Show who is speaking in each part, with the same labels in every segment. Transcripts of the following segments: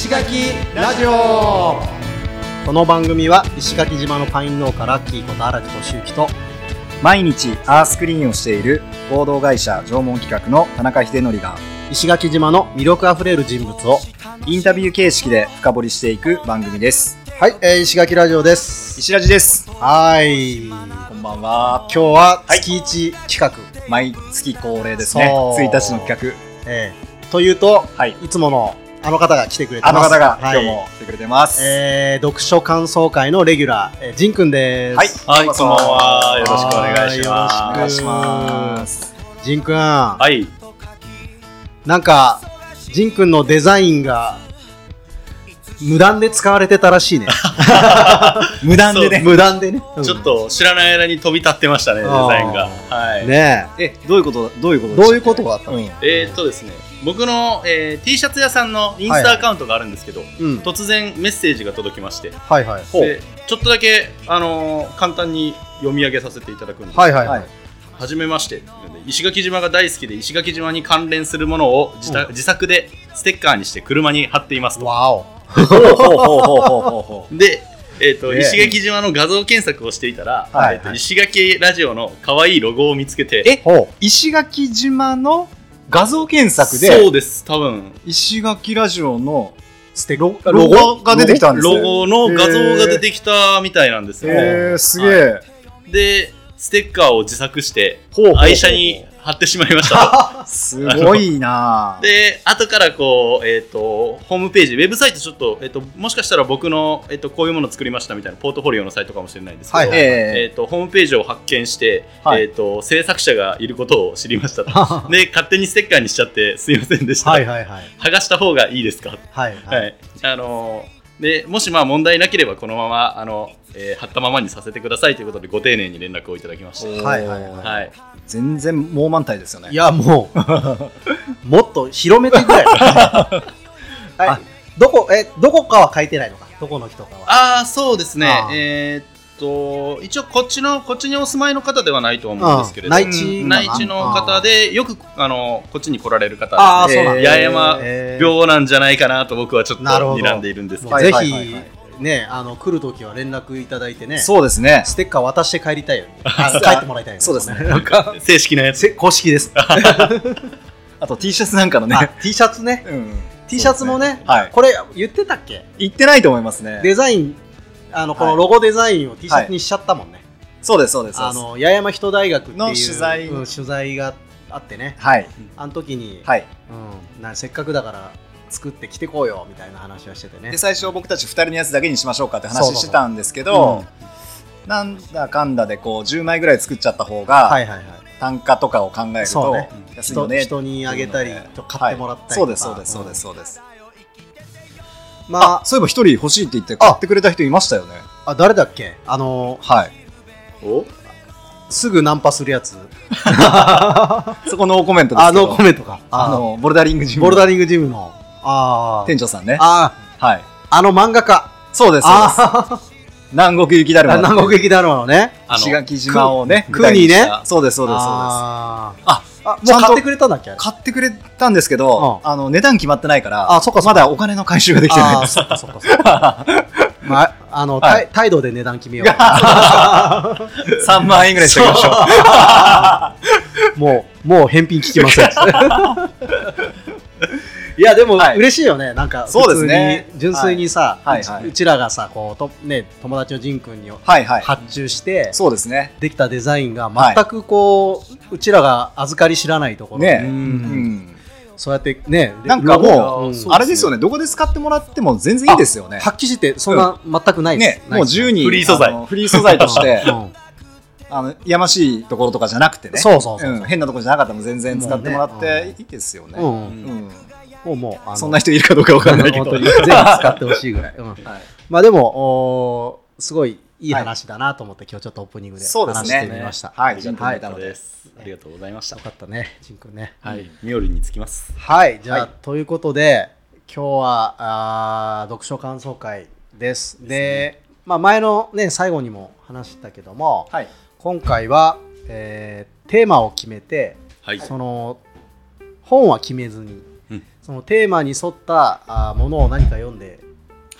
Speaker 1: 石垣ラジオ。この番組は石垣島のパイン農家ラッキーこと荒木俊之と
Speaker 2: 毎日アースクリーンをしている合同会社縄文企画の田中秀則が
Speaker 1: 石垣島の魅力あふれる人物を
Speaker 2: インタビュー形式で深掘りしていく番組です。
Speaker 1: はい、えー、石垣ラジオです。
Speaker 2: 石ラジです。
Speaker 1: はい。
Speaker 2: こんばんは。
Speaker 1: 今日は月一企画、
Speaker 2: 毎月恒例ですね。
Speaker 1: そう。
Speaker 2: 1日の企
Speaker 1: えー、というと
Speaker 2: 画はい。
Speaker 1: いつものあの方が来てくれて
Speaker 2: あ
Speaker 1: ます。
Speaker 2: の方が
Speaker 1: はい。
Speaker 2: 今日も来てくれてます、
Speaker 1: えー、読書感想会のレギュラー、えー、ジンくんです。
Speaker 2: はい。
Speaker 3: はい、こんばんは。よろしくお願いし
Speaker 1: は
Speaker 3: ま
Speaker 2: お願いします。
Speaker 1: ジンくん、
Speaker 3: はい。
Speaker 1: なんかジンくんのデザインが無断で使われてたらしいね。
Speaker 2: 無断でね。
Speaker 1: 無断でね、うん。
Speaker 3: ちょっと知らない間に飛び立ってましたね、デザインが。はい。
Speaker 1: ね
Speaker 2: えどういうことどういうこと
Speaker 1: えどういうことがあったの、
Speaker 2: うん。
Speaker 3: えーっとですね、僕の、えー T シャツ屋さんのインスタアカウントがあるんですけど、
Speaker 1: うん、
Speaker 3: 突然メッセージが届きまして、
Speaker 1: はいはい。
Speaker 3: でちょっとだけ、あのー簡単に読み上げさせていただくんです
Speaker 1: はいはいはい、
Speaker 2: はい。
Speaker 3: はじめまして、石垣島が大好きで石垣島に関連するものを自,、
Speaker 1: うん。
Speaker 3: 自作でステッカーにして車に貼っていますと。
Speaker 1: わお。
Speaker 2: ほうほうほうほうほうほうほう。
Speaker 3: で、えーと
Speaker 2: ね
Speaker 3: 石垣島の画像検索をしていたら、
Speaker 2: はい
Speaker 3: えーと石垣ラジオの可愛いロゴを見つけて、
Speaker 2: え
Speaker 1: ほ
Speaker 2: 石垣島の画像検索
Speaker 3: そ
Speaker 2: で
Speaker 3: うです、多分。
Speaker 2: 石垣ラジオの
Speaker 1: ステ
Speaker 2: ロ
Speaker 1: ロ
Speaker 2: ロゴが出てきたんです
Speaker 3: ロゴの画像が出てきたみたいなんですよ。
Speaker 2: えー、すげえ、
Speaker 3: で、ステッカーを自作して、
Speaker 2: ほうほうほう。
Speaker 3: 愛車に貼ってしまいました。
Speaker 2: すごいな。ぁ
Speaker 3: で、後からこう、えっ、と、ホームページ、ウェブサイトちょっと、えっ、と、もしかしたら僕の、えっ、と、こういうものを作りましたみたいな、ポートフォリオのサイトかもしれないんですけど、
Speaker 1: はい。はい
Speaker 3: え。
Speaker 2: え
Speaker 3: っ、と、ホームページを発見して、
Speaker 2: はい。
Speaker 3: えっ、と、制作者がいることを知りましたと。で、勝手にステッカーにしちゃって、すいませんでした。
Speaker 1: はいはいはい。
Speaker 3: 剥がした方がいいですか？
Speaker 1: はい
Speaker 3: は、
Speaker 1: はい。
Speaker 3: あのーでもしまあ問題なければこのままあの、えー貼ったままにさせてくださいということでご丁寧に連絡をいただきまし
Speaker 2: ー。
Speaker 1: はいはいはい。
Speaker 3: た。はい、
Speaker 2: 全然猛満体ですよね。
Speaker 1: いやもう もっと広めてくれはい。どこえどこかは書いてないのか？どこの人かは。
Speaker 3: ああそうですね。えーっと一応こっちのこっちにお住まいの方ではないと思うんですけれど
Speaker 1: 内地
Speaker 3: 内地の方でよくあのこっちに来られる方
Speaker 1: ああ
Speaker 3: ですね
Speaker 1: そうなんだ。
Speaker 3: 八重山
Speaker 1: えー。
Speaker 3: 病なんじゃないかなと僕はちょっと睨んでいるんですけど。
Speaker 2: はい。
Speaker 1: ぜひねあの来るときは連絡いただいてね。
Speaker 2: そうですね。
Speaker 1: ステッカー渡して帰りたいよね。あ帰ってもらいたいよね。
Speaker 2: そうですね。
Speaker 1: なんか
Speaker 3: 正式なやつ。
Speaker 1: せ公式です。
Speaker 2: あと T シャツなんかのね。
Speaker 1: あ T シャツね。
Speaker 2: うん。
Speaker 1: T シャツもね
Speaker 2: はい。
Speaker 1: これ言ってたっけ？
Speaker 2: 言ってないと思いますね。
Speaker 1: デザインあのこ
Speaker 2: はい。
Speaker 1: のロゴデザインを T シャツにしちゃったもんね。
Speaker 2: そうですそうです。そうです
Speaker 1: あの八重山人大学
Speaker 2: の取材。
Speaker 1: うん取材があってね。
Speaker 2: はい。
Speaker 1: あの時に
Speaker 2: はい。
Speaker 1: うん、なせっかくだから作ってきてこうよみたいな話をしててね。
Speaker 2: で最初僕たち2人のやつだけにしましょうかって話してたんですけどなんだかんだでこう10枚ぐらい作っちゃった方が、
Speaker 1: はいはいはい。
Speaker 2: 単価とかを考えると
Speaker 1: そうね。人
Speaker 2: 安いよね。
Speaker 1: 人にあげたりと買ってもらったりとか、
Speaker 2: そうですそうですそうですそうです、
Speaker 1: ま
Speaker 2: あそういえば一人欲しいって言って買ってくれた人いましたよね。
Speaker 1: ああ誰だっけ？あの
Speaker 2: はい。
Speaker 3: お？
Speaker 1: すぐナンパするやつ。
Speaker 2: そこのコメントです
Speaker 1: あ
Speaker 2: けど。
Speaker 1: のコメントか。
Speaker 2: あのボルダリングジム
Speaker 1: ボルダリングジムのあー。
Speaker 2: 店長さんね。
Speaker 1: あ
Speaker 2: はい。
Speaker 1: ーあの漫画家。
Speaker 2: そうですそうです。
Speaker 1: あ
Speaker 2: 南国雪だるま
Speaker 1: あ南国劇だろうのね。
Speaker 3: あの
Speaker 2: 石垣島をね
Speaker 1: く
Speaker 2: 舞台に
Speaker 1: ね。
Speaker 2: そうですそうですそうです。
Speaker 1: あー。
Speaker 2: あ
Speaker 1: あもう買ってくれたんだっけ？
Speaker 2: 買ってくれたんですけど、
Speaker 1: う
Speaker 2: あの値段決まってないから
Speaker 1: あそっか
Speaker 2: まだお金の回収ができてない
Speaker 1: そっかそっかそっか。まああの、
Speaker 2: はい。
Speaker 1: 態態度で値段決めよう。
Speaker 2: 3 万円ぐらいしておきましょう。
Speaker 1: もう、もう返品聞きません。いや、でも、
Speaker 2: はい。
Speaker 1: 嬉しいよね。なんか、
Speaker 2: そうですね。
Speaker 1: 普通に純粋にさ、
Speaker 2: はい。うはい。う
Speaker 1: ちらがさ、こう、とね、友達のジン君に
Speaker 2: はいはい。
Speaker 1: 発注して、
Speaker 2: そうですね。
Speaker 1: できたデザインが全くこう、うちらが預かり知らないところ。で、
Speaker 2: ね
Speaker 3: う
Speaker 2: うんん。
Speaker 1: そうやってね、
Speaker 2: なんかもう、
Speaker 1: ん。
Speaker 2: あれですよね、どこで使ってもらっても全然いいですよね。
Speaker 1: 発揮して、そんな、全くないです。
Speaker 2: ね、もう自由に
Speaker 3: フリー素材。
Speaker 2: あのフリー素材として
Speaker 1: う、ん。
Speaker 2: あのやましいところとかじゃなくてね、
Speaker 1: そうそうそうそう。ん。
Speaker 2: 変なところじゃなかったらも全然使ってもらっていいですよね。
Speaker 1: もう、もう、あの
Speaker 2: そんな人いるかどうかわかんないけど。
Speaker 1: 本当にぜひ使ってほしいぐらい。うん。
Speaker 2: はい。
Speaker 1: まあでも、すごいいい話だなと思って、今日ちょっとオープニングで
Speaker 2: そうですね。
Speaker 1: 話してみました。
Speaker 2: はい。
Speaker 1: はい、
Speaker 2: ジン君がいたので。
Speaker 3: ありがとうございますありがとうございました。
Speaker 1: よかったね、ジン君ね。
Speaker 3: はい。ミオリにつきます。
Speaker 1: はい、じゃあ、
Speaker 2: はい。
Speaker 1: ということで、今日はあー読書感想会です。で、まあ、前のね、最後にも話したけども、
Speaker 2: はい。
Speaker 1: 今回は、えーテーマを決めて、
Speaker 3: はい。
Speaker 1: その本は決めずに、
Speaker 3: うん
Speaker 1: そそのテーマに沿ったあものを何か読んで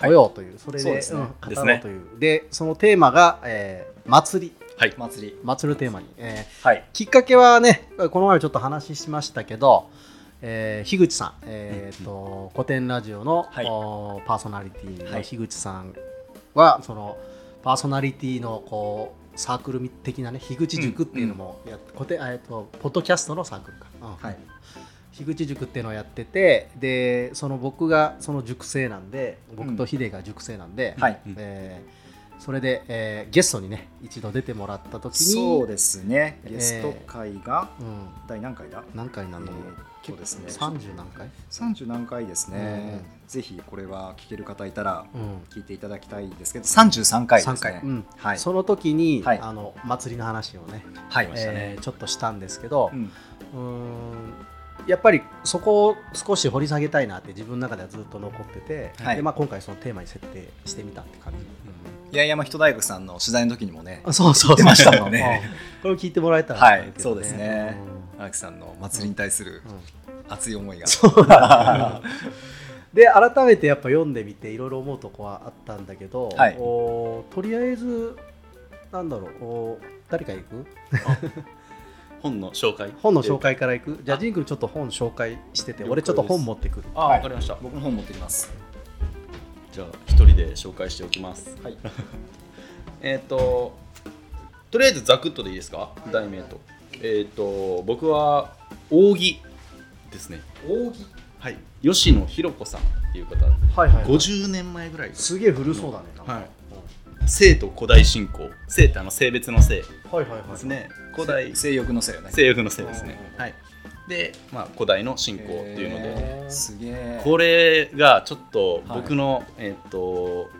Speaker 1: こようという、それで
Speaker 2: そうですね。
Speaker 1: ん語ろうという。でそのテーマが、えー祭り。
Speaker 3: はい。
Speaker 2: 祭り。
Speaker 1: 祭るテーマに、えー
Speaker 2: はい。
Speaker 1: きっかけはねこの前ちょっと話しましたけど、えー樋口さん、えーと古典ラジオの、
Speaker 2: はい。
Speaker 1: おパーソナリティ
Speaker 2: はい。
Speaker 1: の樋口さんは、そのパーソナリティのこうサークル的なね樋口塾っていうのもやっ古典、えーとポッドキャストのサークルか、うん。
Speaker 2: はい
Speaker 1: 樋口塾っていうのをやっててでその僕がその塾生なんで僕とヒデが塾生なんで、
Speaker 2: はい。
Speaker 1: えーそれで、えーゲストにね一度出てもらった時に
Speaker 2: そうですね。ゲスト会が
Speaker 1: うん、
Speaker 2: 第何回だ？
Speaker 1: 何回なんだろう、
Speaker 2: えーですね。
Speaker 1: 30何回、
Speaker 2: 30何回ですね、
Speaker 1: うん
Speaker 2: ぜひこれは聞ける方いたら
Speaker 1: うん。
Speaker 2: 聞いていただきたいですけど33回ですね。
Speaker 1: 3回、うん。
Speaker 2: はい。
Speaker 1: その時に、
Speaker 2: はい。
Speaker 1: あの祭りの話をね、
Speaker 2: はい。
Speaker 3: ましたね
Speaker 1: えーちょっとしたんですけど
Speaker 2: う、ん。
Speaker 1: うーんやっぱりそこを少し掘り下げたいなって自分の中ではずっと残ってて、
Speaker 2: はい。
Speaker 1: でまあ、今回そのテーマに設定してみたって感じ、
Speaker 2: 八重山人大学さんの取材の時にもね
Speaker 1: あそうそう
Speaker 2: 出ましたもんね。
Speaker 1: うん。これを聞いてもらえたら
Speaker 2: はいそうですね。
Speaker 1: うん。
Speaker 2: 荒木さんの祭りに対する
Speaker 1: うん。
Speaker 2: 熱い思いが、
Speaker 1: そうだ。で改めてやっぱ読んでみていろいろ思うとこはあったんだけど、
Speaker 2: はい。
Speaker 1: おとりあえずなんだろうお誰か行く？
Speaker 3: 本の紹介。
Speaker 1: 本の紹介。から行く。じゃあジン君ちょっと本紹介してて俺ちょっと本持ってくる。
Speaker 3: あ、
Speaker 2: はい。
Speaker 3: わかりました。
Speaker 2: 僕の本持ってきます。
Speaker 3: じゃあ一人で紹介しておきます。
Speaker 2: はい。
Speaker 3: えっ、ととりあえずざくっとでいいですか？題名と。えっ、と僕は扇ですね。
Speaker 2: 扇？
Speaker 3: はい。吉野博子さんっていう方。
Speaker 1: はいはい
Speaker 3: 50年前ぐらい。
Speaker 1: すげえ古そうだね。
Speaker 3: はい。生と古代信仰。生ってあの性別の性
Speaker 1: うんはいはいはい。
Speaker 3: ですね古代
Speaker 2: 性欲のせいよね。
Speaker 3: 性欲の性ですね。
Speaker 1: うん
Speaker 3: はい。でまあ古代の信仰っていうので。
Speaker 2: すげえ。
Speaker 3: これがちょっと
Speaker 2: はい。
Speaker 3: 僕の、えっ、と、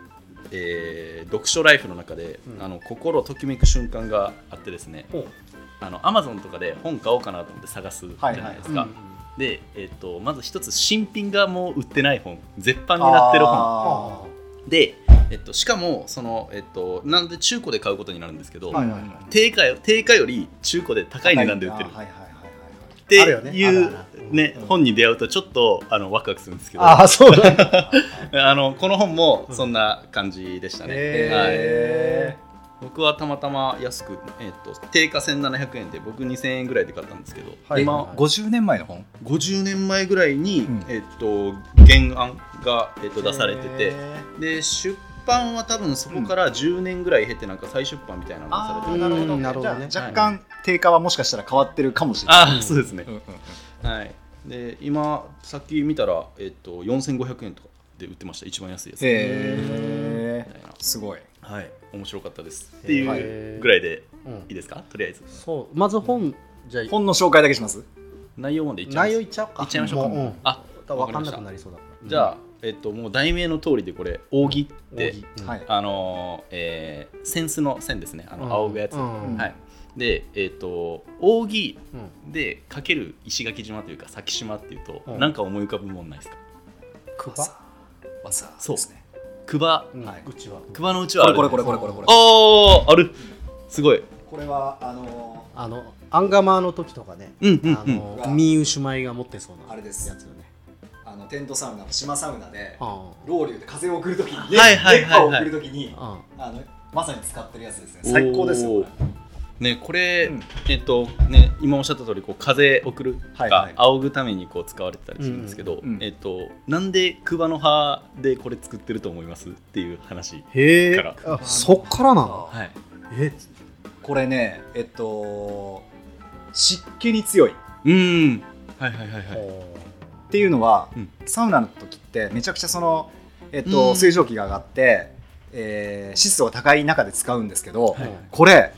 Speaker 3: えー読書ライフの中で、
Speaker 1: うん。
Speaker 3: あの心ときめく瞬間があってですね。あのアマゾンとかで本買おうかなと思って探すじゃ
Speaker 2: はい
Speaker 3: ないですか、
Speaker 1: うんうん
Speaker 3: で、えっとまず一つ新品がもう売ってない本。絶版になってる本。
Speaker 2: あ
Speaker 3: で、えっと、しかもその、えっと、なんで中古で買うことになるんですけど、
Speaker 2: ー
Speaker 1: はいはいはい。
Speaker 3: 定価よ定価より中古で高い値段で売ってる。
Speaker 2: はいはいはいはい
Speaker 3: っていうね
Speaker 2: うん。
Speaker 3: 本に出会うとちょっとあのワクワクするんですけど。
Speaker 1: ああそうな
Speaker 3: あのこの本もそんな感じでしたね、
Speaker 1: へ
Speaker 3: はい、僕はたまたま安く、えっと定価1700円で僕2000円ぐらいで買ったんですけど、
Speaker 1: はい。
Speaker 3: 今
Speaker 2: はい50年前の本
Speaker 3: ？50年前ぐらいに、
Speaker 2: うん。
Speaker 3: えっと原案が、えっと出されてて。で出版は多分そこから10年ぐらい経てなんか再出版みたいなのがされてる。
Speaker 1: ーなるほどなるほどね。
Speaker 2: じゃあ若干定価はもしかしたら変わってるかもしれない。
Speaker 3: ああそうですね。
Speaker 2: うん、うんうん。
Speaker 3: はい。で今さっき見たら、えっと4500円とかで売ってました。一番安いやつ。
Speaker 2: へえすごい。
Speaker 3: はい。面白かったです。っていうぐらいで
Speaker 1: うん。
Speaker 3: いいですか？とりあえず。
Speaker 1: そう。まず本じゃあ
Speaker 2: 本の紹介だけします？
Speaker 3: 内容までいっちゃいます。
Speaker 1: 内容いっちゃおうか。
Speaker 3: いっちゃいましょうか。
Speaker 1: もうん。
Speaker 3: あ
Speaker 1: 分かんなくなりそうだ。
Speaker 3: じゃあ、えっと、もう題名の通りでこれ扇って
Speaker 1: 扇。うん。
Speaker 2: はい。
Speaker 3: あのーえー、扇子の線ですね。あの
Speaker 1: うん。
Speaker 3: 仰ぐやつ、
Speaker 1: うん。
Speaker 3: はい。でえっ、と扇
Speaker 1: うん。
Speaker 3: でかける石垣島というか先島っていうと、
Speaker 1: うん。
Speaker 3: なんか思い浮かぶもんないですか？
Speaker 1: ク
Speaker 2: わさ。わさ
Speaker 3: そう。
Speaker 2: ですね。
Speaker 3: クバ
Speaker 1: うん。
Speaker 2: はい。う
Speaker 1: ちは。
Speaker 3: クバのうちはある
Speaker 2: これこれこれこれこれこれ。
Speaker 3: ああある。すごい。
Speaker 2: これはあの
Speaker 1: あのアンガマーの時とかね。
Speaker 3: うんうん
Speaker 1: あ
Speaker 3: うん。
Speaker 1: のミーウシュマイが持ってそうな
Speaker 2: あれです。
Speaker 1: やつよね。
Speaker 2: あのテントサウナの島サウナで
Speaker 1: あ
Speaker 2: ロウリュで風を送るときに
Speaker 3: はいはいはいはい。
Speaker 2: を送るときに
Speaker 1: ああ
Speaker 2: あのまさに使ってるやつですね。最高ですよ
Speaker 3: ねこれ、
Speaker 2: うん。
Speaker 3: えっとね今おっしゃった通りこう風送るとか、
Speaker 2: はい。はい
Speaker 3: 仰ぐためにこう使われてたりするんですけど、
Speaker 2: うんうん
Speaker 3: えっとなんでクバの葉でこれ作ってると思いますっていう話
Speaker 1: へえ
Speaker 3: から。
Speaker 1: あそっからなの？
Speaker 3: はい。
Speaker 1: え？
Speaker 2: これねえっと湿気に強い。っ
Speaker 3: うんはいはいはいはい
Speaker 2: ていうのは、
Speaker 3: うん。
Speaker 2: サウナの時ってめちゃくちゃその、えっ
Speaker 3: う
Speaker 2: と、
Speaker 3: ん。
Speaker 2: 水蒸気が上がって、えー湿度が高い中で使うんですけど、
Speaker 3: はい。
Speaker 2: これ、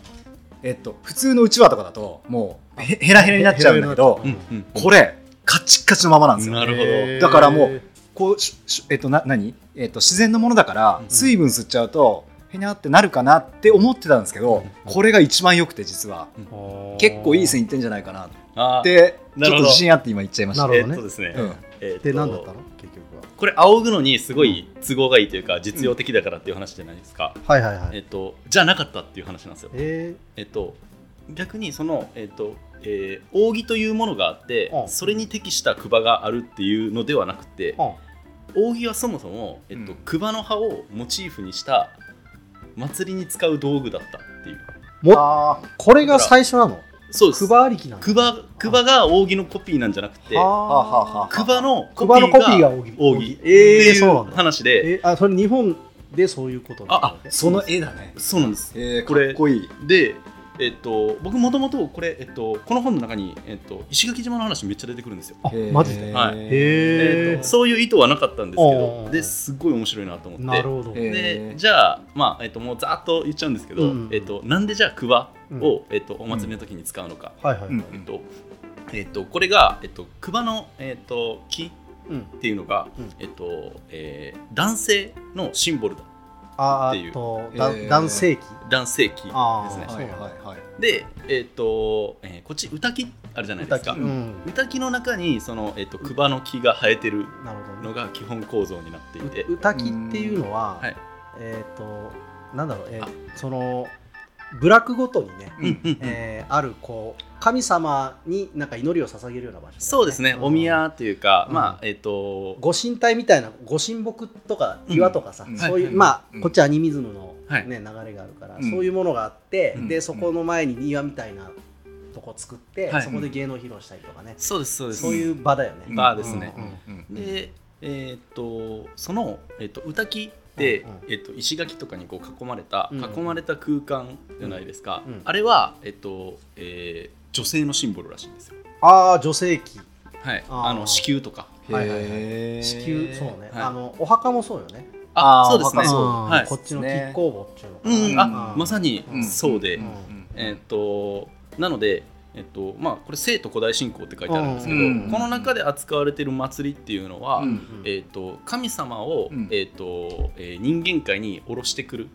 Speaker 2: えっと、普通のうちわとかだともうへヘラヘラになっちゃうんだけど
Speaker 1: ヘラヘ
Speaker 3: うんうん。
Speaker 2: これカチッカチのままなんですよ。
Speaker 3: なるほど。
Speaker 2: だからもうこうえっとな何？えっと自然のものだから
Speaker 3: うん。
Speaker 2: 水分吸っちゃうとへにゃってなるかなって思ってたんですけどこれが一番良くて実は。結構いい線いってんじゃないかなって。ちょっと自信あって今言っちゃいました
Speaker 1: なるほどね。
Speaker 3: えっとですね、
Speaker 2: うん。
Speaker 3: えっと
Speaker 1: で何だったの？結局は。
Speaker 3: これ仰ぐのにすごい都合がいいというか実用的だからっていう話じゃないですか、
Speaker 1: はいはいはい。
Speaker 3: えっとじゃなかったっていう話なんですよ。
Speaker 1: え
Speaker 3: えっと逆にその、えっとえー扇というものがあって
Speaker 1: うん。
Speaker 3: それに適したクバがあるっていうのではなくて
Speaker 1: あ
Speaker 3: 扇はそもそも、えっと
Speaker 2: うん。
Speaker 3: クバの葉をモチーフにした祭りに使う道具だったっていう。
Speaker 1: も
Speaker 2: あ
Speaker 1: これが最初なの？
Speaker 3: そうです。
Speaker 1: クバありきなの？
Speaker 3: クバクバが扇のコピーなんじゃなくてクバの
Speaker 1: コピーが扇。
Speaker 3: 扇。って
Speaker 1: えー、
Speaker 3: いう
Speaker 1: そうなんだ。
Speaker 3: 話で。
Speaker 1: えあそれ日本でそういうことなの
Speaker 3: あ
Speaker 2: その絵だね。
Speaker 3: そうなんです。
Speaker 2: えー、
Speaker 3: これ。
Speaker 2: かっこいい。
Speaker 3: でえっと僕もともとこれ、えっと、この本の中に、えっと、石垣島の話めっちゃ出てくるんですよ。
Speaker 1: あマジで？
Speaker 3: はい。
Speaker 1: へ
Speaker 3: えっ
Speaker 1: え
Speaker 3: とそういう意図はなかったんですけ
Speaker 1: お
Speaker 3: ど
Speaker 1: ー。
Speaker 3: ですっごい面白いなと思って。
Speaker 1: なるほど、
Speaker 2: えー。
Speaker 3: でじゃあ、まあえっと、もうざっと言っちゃうんですけど、
Speaker 1: うん。
Speaker 3: えっと、なんでじゃあクワを、
Speaker 1: う
Speaker 3: えっと、お祭りの時に使うのか、
Speaker 1: はいはい、
Speaker 2: うん。
Speaker 3: えっとえっと、これが、えっと、クワの、えっと、木
Speaker 1: うん。
Speaker 3: っていうのが、
Speaker 1: うん。
Speaker 3: えっとえー男性のシンボルだ
Speaker 1: あ
Speaker 3: っていう。
Speaker 1: 男性器？
Speaker 3: 男性器ですね。
Speaker 2: はいはいはい
Speaker 3: で、えっとえーこっち歌木あるじゃないですか。
Speaker 1: 歌木うん。
Speaker 3: の中にその、えっと、クバの木が生えてるのが基本構造になっていて。
Speaker 1: う歌木っていうのは、
Speaker 3: はい。
Speaker 1: えっ、となんだろう、えー
Speaker 3: あ。
Speaker 1: その部落ごとにね、
Speaker 3: うん。うん。うん。
Speaker 1: えーあるこう神様になんか祈りを捧げるような場所ね、
Speaker 3: そうですね、
Speaker 1: ん。
Speaker 3: お宮っていうか、
Speaker 1: うん。
Speaker 3: まあえっ、と
Speaker 1: ご神体みたいなご神木とか岩とかさ、
Speaker 2: うん。
Speaker 1: そういう、
Speaker 2: はい。
Speaker 1: まあ、
Speaker 2: うん。
Speaker 1: こっちアニミズムの、
Speaker 3: はい。
Speaker 1: ね流れがあるから、
Speaker 2: うん。
Speaker 1: そういうものがあって、
Speaker 3: うん。
Speaker 1: でそこの前に庭みたいなとこ作って、
Speaker 3: はい。
Speaker 1: そこで芸能披露したりとかね、
Speaker 3: そうですそうです。
Speaker 1: そういう場だよね。
Speaker 3: バーですね。
Speaker 1: うんうん
Speaker 2: うん
Speaker 3: でえっ、とその、えっと歌木って、
Speaker 1: うんうん
Speaker 3: えっと石垣とかにこう囲まれた、
Speaker 1: うん
Speaker 3: 囲まれた空間じゃないですか、あれはえっ、と、えー女性のシンボルらしいんですよ。
Speaker 1: ああ女性器。
Speaker 3: はい。
Speaker 1: あ
Speaker 3: の子宮とか。
Speaker 1: はいはいはい。子宮そうね、
Speaker 3: はい。
Speaker 1: あのお墓もそうよね。
Speaker 2: あー
Speaker 3: そうですね。はい。
Speaker 1: こっちの
Speaker 2: ね
Speaker 1: 亀甲墓っていうのか
Speaker 3: うん、
Speaker 1: な。
Speaker 3: あまさに
Speaker 1: うん
Speaker 3: そうで、
Speaker 1: うん。
Speaker 3: えっ、となのでえっとまあこれ聖と古代信仰って書いてあるんですけど、
Speaker 2: うん
Speaker 3: この中で扱われている祭りっていうのは、
Speaker 2: うん
Speaker 3: えっと神様を、
Speaker 2: うん。
Speaker 3: えっとえー人間界に下ろしてくる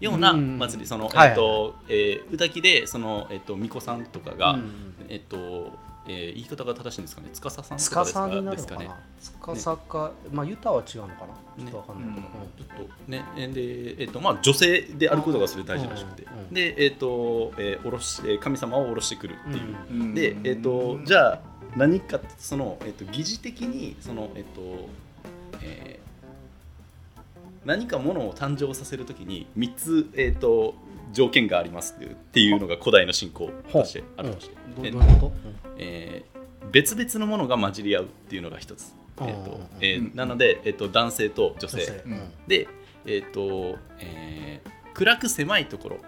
Speaker 3: ような
Speaker 1: うん
Speaker 3: 祭り、その、
Speaker 1: はい
Speaker 3: えっとえー、歌木でそのえっと巫女さんとかが、
Speaker 1: うん。
Speaker 3: えっとえー言い方が正しいんですかね？司さんとか
Speaker 1: つ
Speaker 3: ですか？
Speaker 1: かさになる
Speaker 3: ですかね
Speaker 1: のかな。つかさか、まあユタは違うのかな？ちょっとわかんないけど。
Speaker 3: ちょっとね、えで、えっと、まあ、女性であることがそれ大事らしくて
Speaker 1: うんうん、
Speaker 3: で、えっと、えー、おろし、えー神様を下ろしてくるっていう。
Speaker 1: うん
Speaker 3: で、えっと、じゃあ、何か、その、えっと、疑似的に、その、えっと。えー何かものを誕生させるときに、三つ、えっと、条件がありますっていうのが古代の信仰としてあるとして。
Speaker 1: ど
Speaker 3: え
Speaker 1: どういうこと？
Speaker 3: えー別々のものが混じり合うっていうのが一つ。えっとえーなので、えっと、男性と女性。
Speaker 1: 女性。
Speaker 2: うん。
Speaker 3: で、えっ、と、えー暗く狭いところ、
Speaker 1: う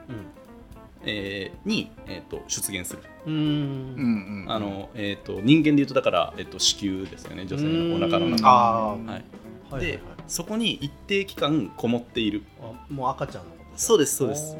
Speaker 3: えーに、えー、と出現する。
Speaker 1: ん。うん。
Speaker 3: あのえー、と人間で言うとだから、えー、と子宮ですよね。女性のお腹の
Speaker 1: うん。
Speaker 3: 中はい。
Speaker 1: はいはい
Speaker 3: で
Speaker 1: はい。
Speaker 3: そこに一定期間こもっている。
Speaker 1: あもう赤ちゃんのこと
Speaker 3: そうですそうです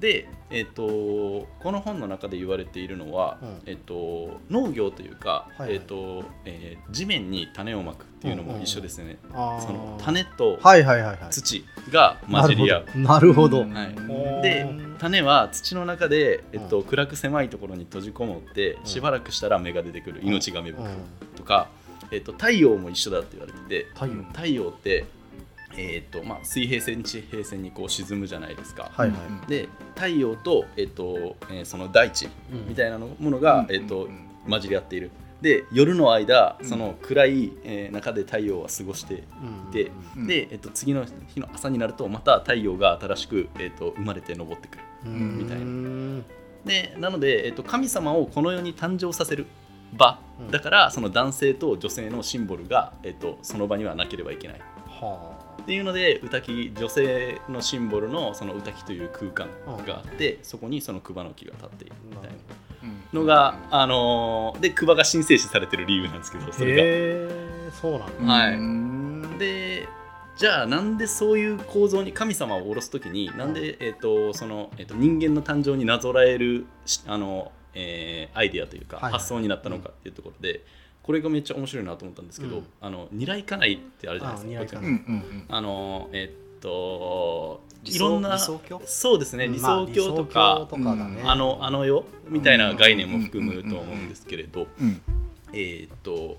Speaker 3: で、えー、とこの本の中で言われているのは、
Speaker 1: うん。
Speaker 3: えー、と農業というか、
Speaker 1: はいはい。
Speaker 3: えーとえー地面に種をまくっていうのも一緒ですよね、
Speaker 1: あー。
Speaker 3: その種と
Speaker 1: はいはいはいはい。
Speaker 3: 土が混じり合う、
Speaker 1: なるほど。
Speaker 2: うん。
Speaker 1: なるほど
Speaker 3: はいで種は土の中で、えっと
Speaker 1: うん。
Speaker 3: 暗く狭いところに閉じこもって、
Speaker 1: ん。
Speaker 3: しばらくしたら芽が出てくる。命が芽吹く
Speaker 1: うん。
Speaker 3: とか、えっと太陽も一緒だって言われてて
Speaker 1: 太陽。
Speaker 3: 太陽って、えっとまあ、水平線地平線にこう沈むじゃないですか。
Speaker 1: はいはい。
Speaker 3: で太陽と,、えっとえーその大地
Speaker 1: うん。
Speaker 3: みたいなのものが、えっと混じり合っている。で夜の間その暗い、えー中で太陽は過ごして
Speaker 1: うん
Speaker 3: で
Speaker 2: うん。
Speaker 3: で、えっと、次の日の朝になるとまた太陽が新しく、えっと、生まれて昇ってくる。
Speaker 1: うん。
Speaker 3: みたいな。
Speaker 1: うん。
Speaker 3: でなので、えっと、神様をこの世に誕生させる場、
Speaker 1: うん。
Speaker 3: だからその男性と女性のシンボルが、えっと、その場にはなければいけない。
Speaker 1: は
Speaker 3: っていうので歌木女性のシンボルのその歌木という空間があって、そこにそのクバの木が立っているみたいなのが、あのーでクバが神聖視されてる理由なんですけど
Speaker 1: あ。
Speaker 3: それが。
Speaker 1: へえ、そうなんだ。
Speaker 3: はい
Speaker 2: うん
Speaker 3: でじゃあなんでそういう構造に神様を下ろす時になんで、えーとそのえー、と人間の誕生になぞらえるしあの、えーアイデアというか、
Speaker 1: はいはい
Speaker 3: 発想になったのかっていうところで、これがめっちゃ面白いなと思ったんですけど、
Speaker 1: うん。
Speaker 3: あの二来家内ってあるじゃないですか。
Speaker 1: あ
Speaker 2: うんうん
Speaker 3: あのえっ、といろんな
Speaker 2: 理想郷？
Speaker 3: そうですね理想郷とか、
Speaker 1: まあ理想郷とかだね。
Speaker 3: あのあの世みたいな概念も含むと思うんですけれど、
Speaker 2: うん
Speaker 3: えーっと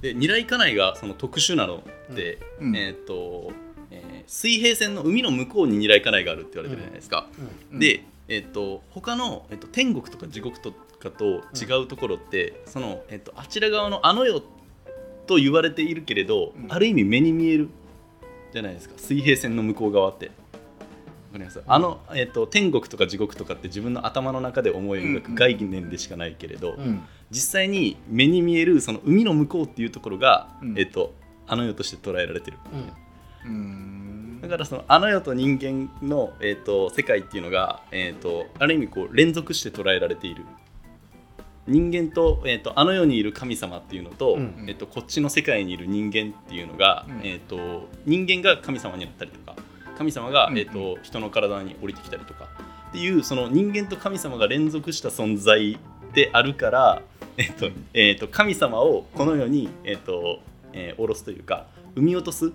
Speaker 3: で二来家内がその特殊なので、
Speaker 2: うん。
Speaker 3: えーっと、えー水平線の海の向こうに二来家内があるって言われてるじゃないですか。
Speaker 2: うん。
Speaker 3: で、えーっと他の、えーっと天国とか地獄とかと違うところって、その、えっと、あちら側のあの世と言われているけれど、
Speaker 2: うん。
Speaker 3: ある意味目に見えるじゃないですか。水平線の向こう側って。わかります？あの、えっと、天国とか地獄とかって自分の頭の中で思い描
Speaker 2: うん
Speaker 3: く概念でしかないけれど、
Speaker 1: うん。
Speaker 3: 実際に目に見えるその海の向こうっていうところが、
Speaker 2: うん。
Speaker 3: えっと、あの世として捉えられてる。
Speaker 1: うん。
Speaker 2: うん。
Speaker 3: だからそのあの世と人間の、えー、と世界っていうのが、えー、とある意味こう連続して捉えられている人間と,、えー、とあの世にいる神様っていうのと,、
Speaker 1: うん。
Speaker 3: えー、とこっちの世界にいる人間っていうのが、
Speaker 2: うん。
Speaker 3: えー、と人間が神様になったりとか神様が、
Speaker 2: うん。
Speaker 3: えー、と人の体に降りてきたりとかっていうその人間と神様が連続した存在であるから、えーとえー、と神様をこの世に、えーとえー下ろすというか生み落とす
Speaker 1: うん。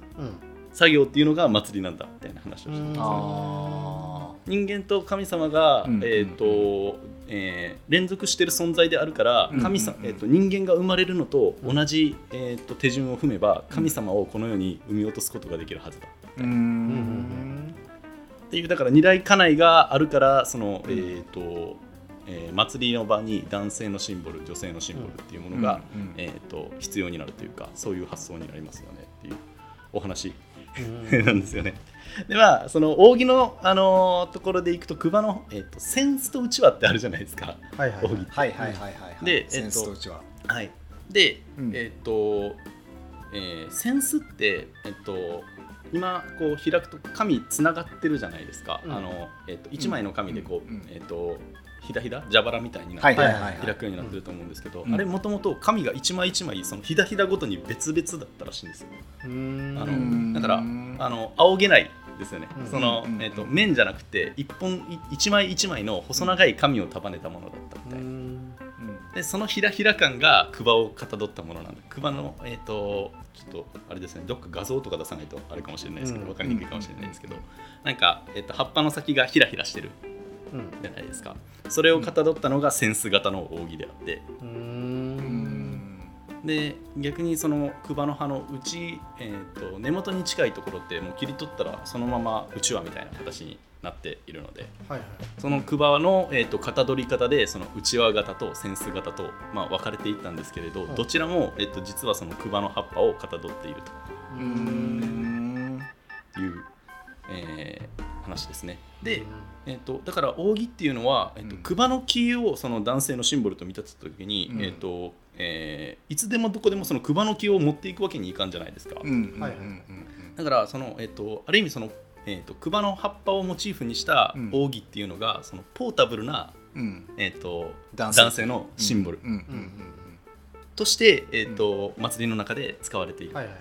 Speaker 3: 作業っていうのが祭りなんだみたいな話をして
Speaker 1: うん
Speaker 3: ます、
Speaker 2: あ
Speaker 3: 人間と神様が、
Speaker 2: うん。
Speaker 3: えーとえー連続してる存在であるから
Speaker 2: うん
Speaker 3: 神様、
Speaker 2: うん。
Speaker 3: えー、と人間が生まれるのと同じ、えー、と手順を踏めば神様をこの世に生み落とすことができるはずだ。っていうだから二大家内があるからその、えーとえー祭りの場に男性のシンボル女性のシンボルっていうものが、
Speaker 2: うん。
Speaker 3: えー、と必要になるというかそういう発想になりますよねっていうお話。
Speaker 1: うん。
Speaker 3: なんですよね。でまあその扇の、あのーところでいくと熊の、えっとセンスとうちわってあるじゃないですか。
Speaker 1: はいはい
Speaker 3: 扇
Speaker 2: はいはいはいはいはい。
Speaker 3: で
Speaker 2: センスとうちは
Speaker 3: はい、で、
Speaker 2: うん。
Speaker 3: えっと、えーセンスって、えっと、今こう開くと紙つながってるじゃないですか。
Speaker 1: うん。
Speaker 3: あのえっと、1枚の紙でこう、
Speaker 2: うん。うん。
Speaker 3: えっとひだひだ蛇腹みたいになって、
Speaker 2: はいはいはい。はい
Speaker 3: 開くようになってると思うんですけど、
Speaker 2: うん。
Speaker 3: あれもともと紙が1枚1枚そのひだひだごとに別々だったらしいんですよ。
Speaker 1: うん。
Speaker 3: あ
Speaker 2: うん
Speaker 3: のだからあの仰げないですよね、
Speaker 1: うん。
Speaker 3: その、
Speaker 2: うん。
Speaker 3: えー、と面じゃなくて一本い一枚一枚の細長い紙を束ねたものだったみたい。な、
Speaker 1: うん。
Speaker 3: でそのひらひら感がクバをかたどったものなんでクバのえっ、とちょっとあれですねどっか画像とか出さないとあれかもしれないですけど、
Speaker 1: うん。
Speaker 3: 分かりにくいかもしれないですけど、なんか、えー、と葉っぱの先がひらひらしてる
Speaker 1: うん。
Speaker 3: じゃないですか。それをかたどったのがセンス型の扇であって。
Speaker 1: う
Speaker 2: うんん
Speaker 3: で逆にそのクバの葉の内、えー、と根元に近いところってもう切り取ったらそのままうちわみたいな形になっているので
Speaker 1: はいはい。
Speaker 3: そのクバの、えー、と型取り方でそのうちわ型とセンス型と、まあ、分かれていったんですけれど、
Speaker 1: うん
Speaker 3: どちらも、えー、と実はそのクバの葉っぱをかたどっている
Speaker 2: うん。
Speaker 3: という、えー話ですね。で、えー、とだから扇っていうのは、えーと
Speaker 2: うん。
Speaker 3: クバの木をその男性のシンボルと見立てた時に、
Speaker 2: うん。
Speaker 3: えーとえーいつでもどこでもそのクバの木を持っていくわけにいかんじゃないですか。だからその、えー、とある意味その、えー、とクバの葉っぱをモチーフにした
Speaker 2: うん。
Speaker 3: 扇っていうのが、そのポータブルな、
Speaker 2: うん。
Speaker 3: えー、と
Speaker 2: 男性。
Speaker 3: 男性のシンボル。
Speaker 2: うんうん
Speaker 3: として、えーと祭りの中で使われている。
Speaker 1: はいはい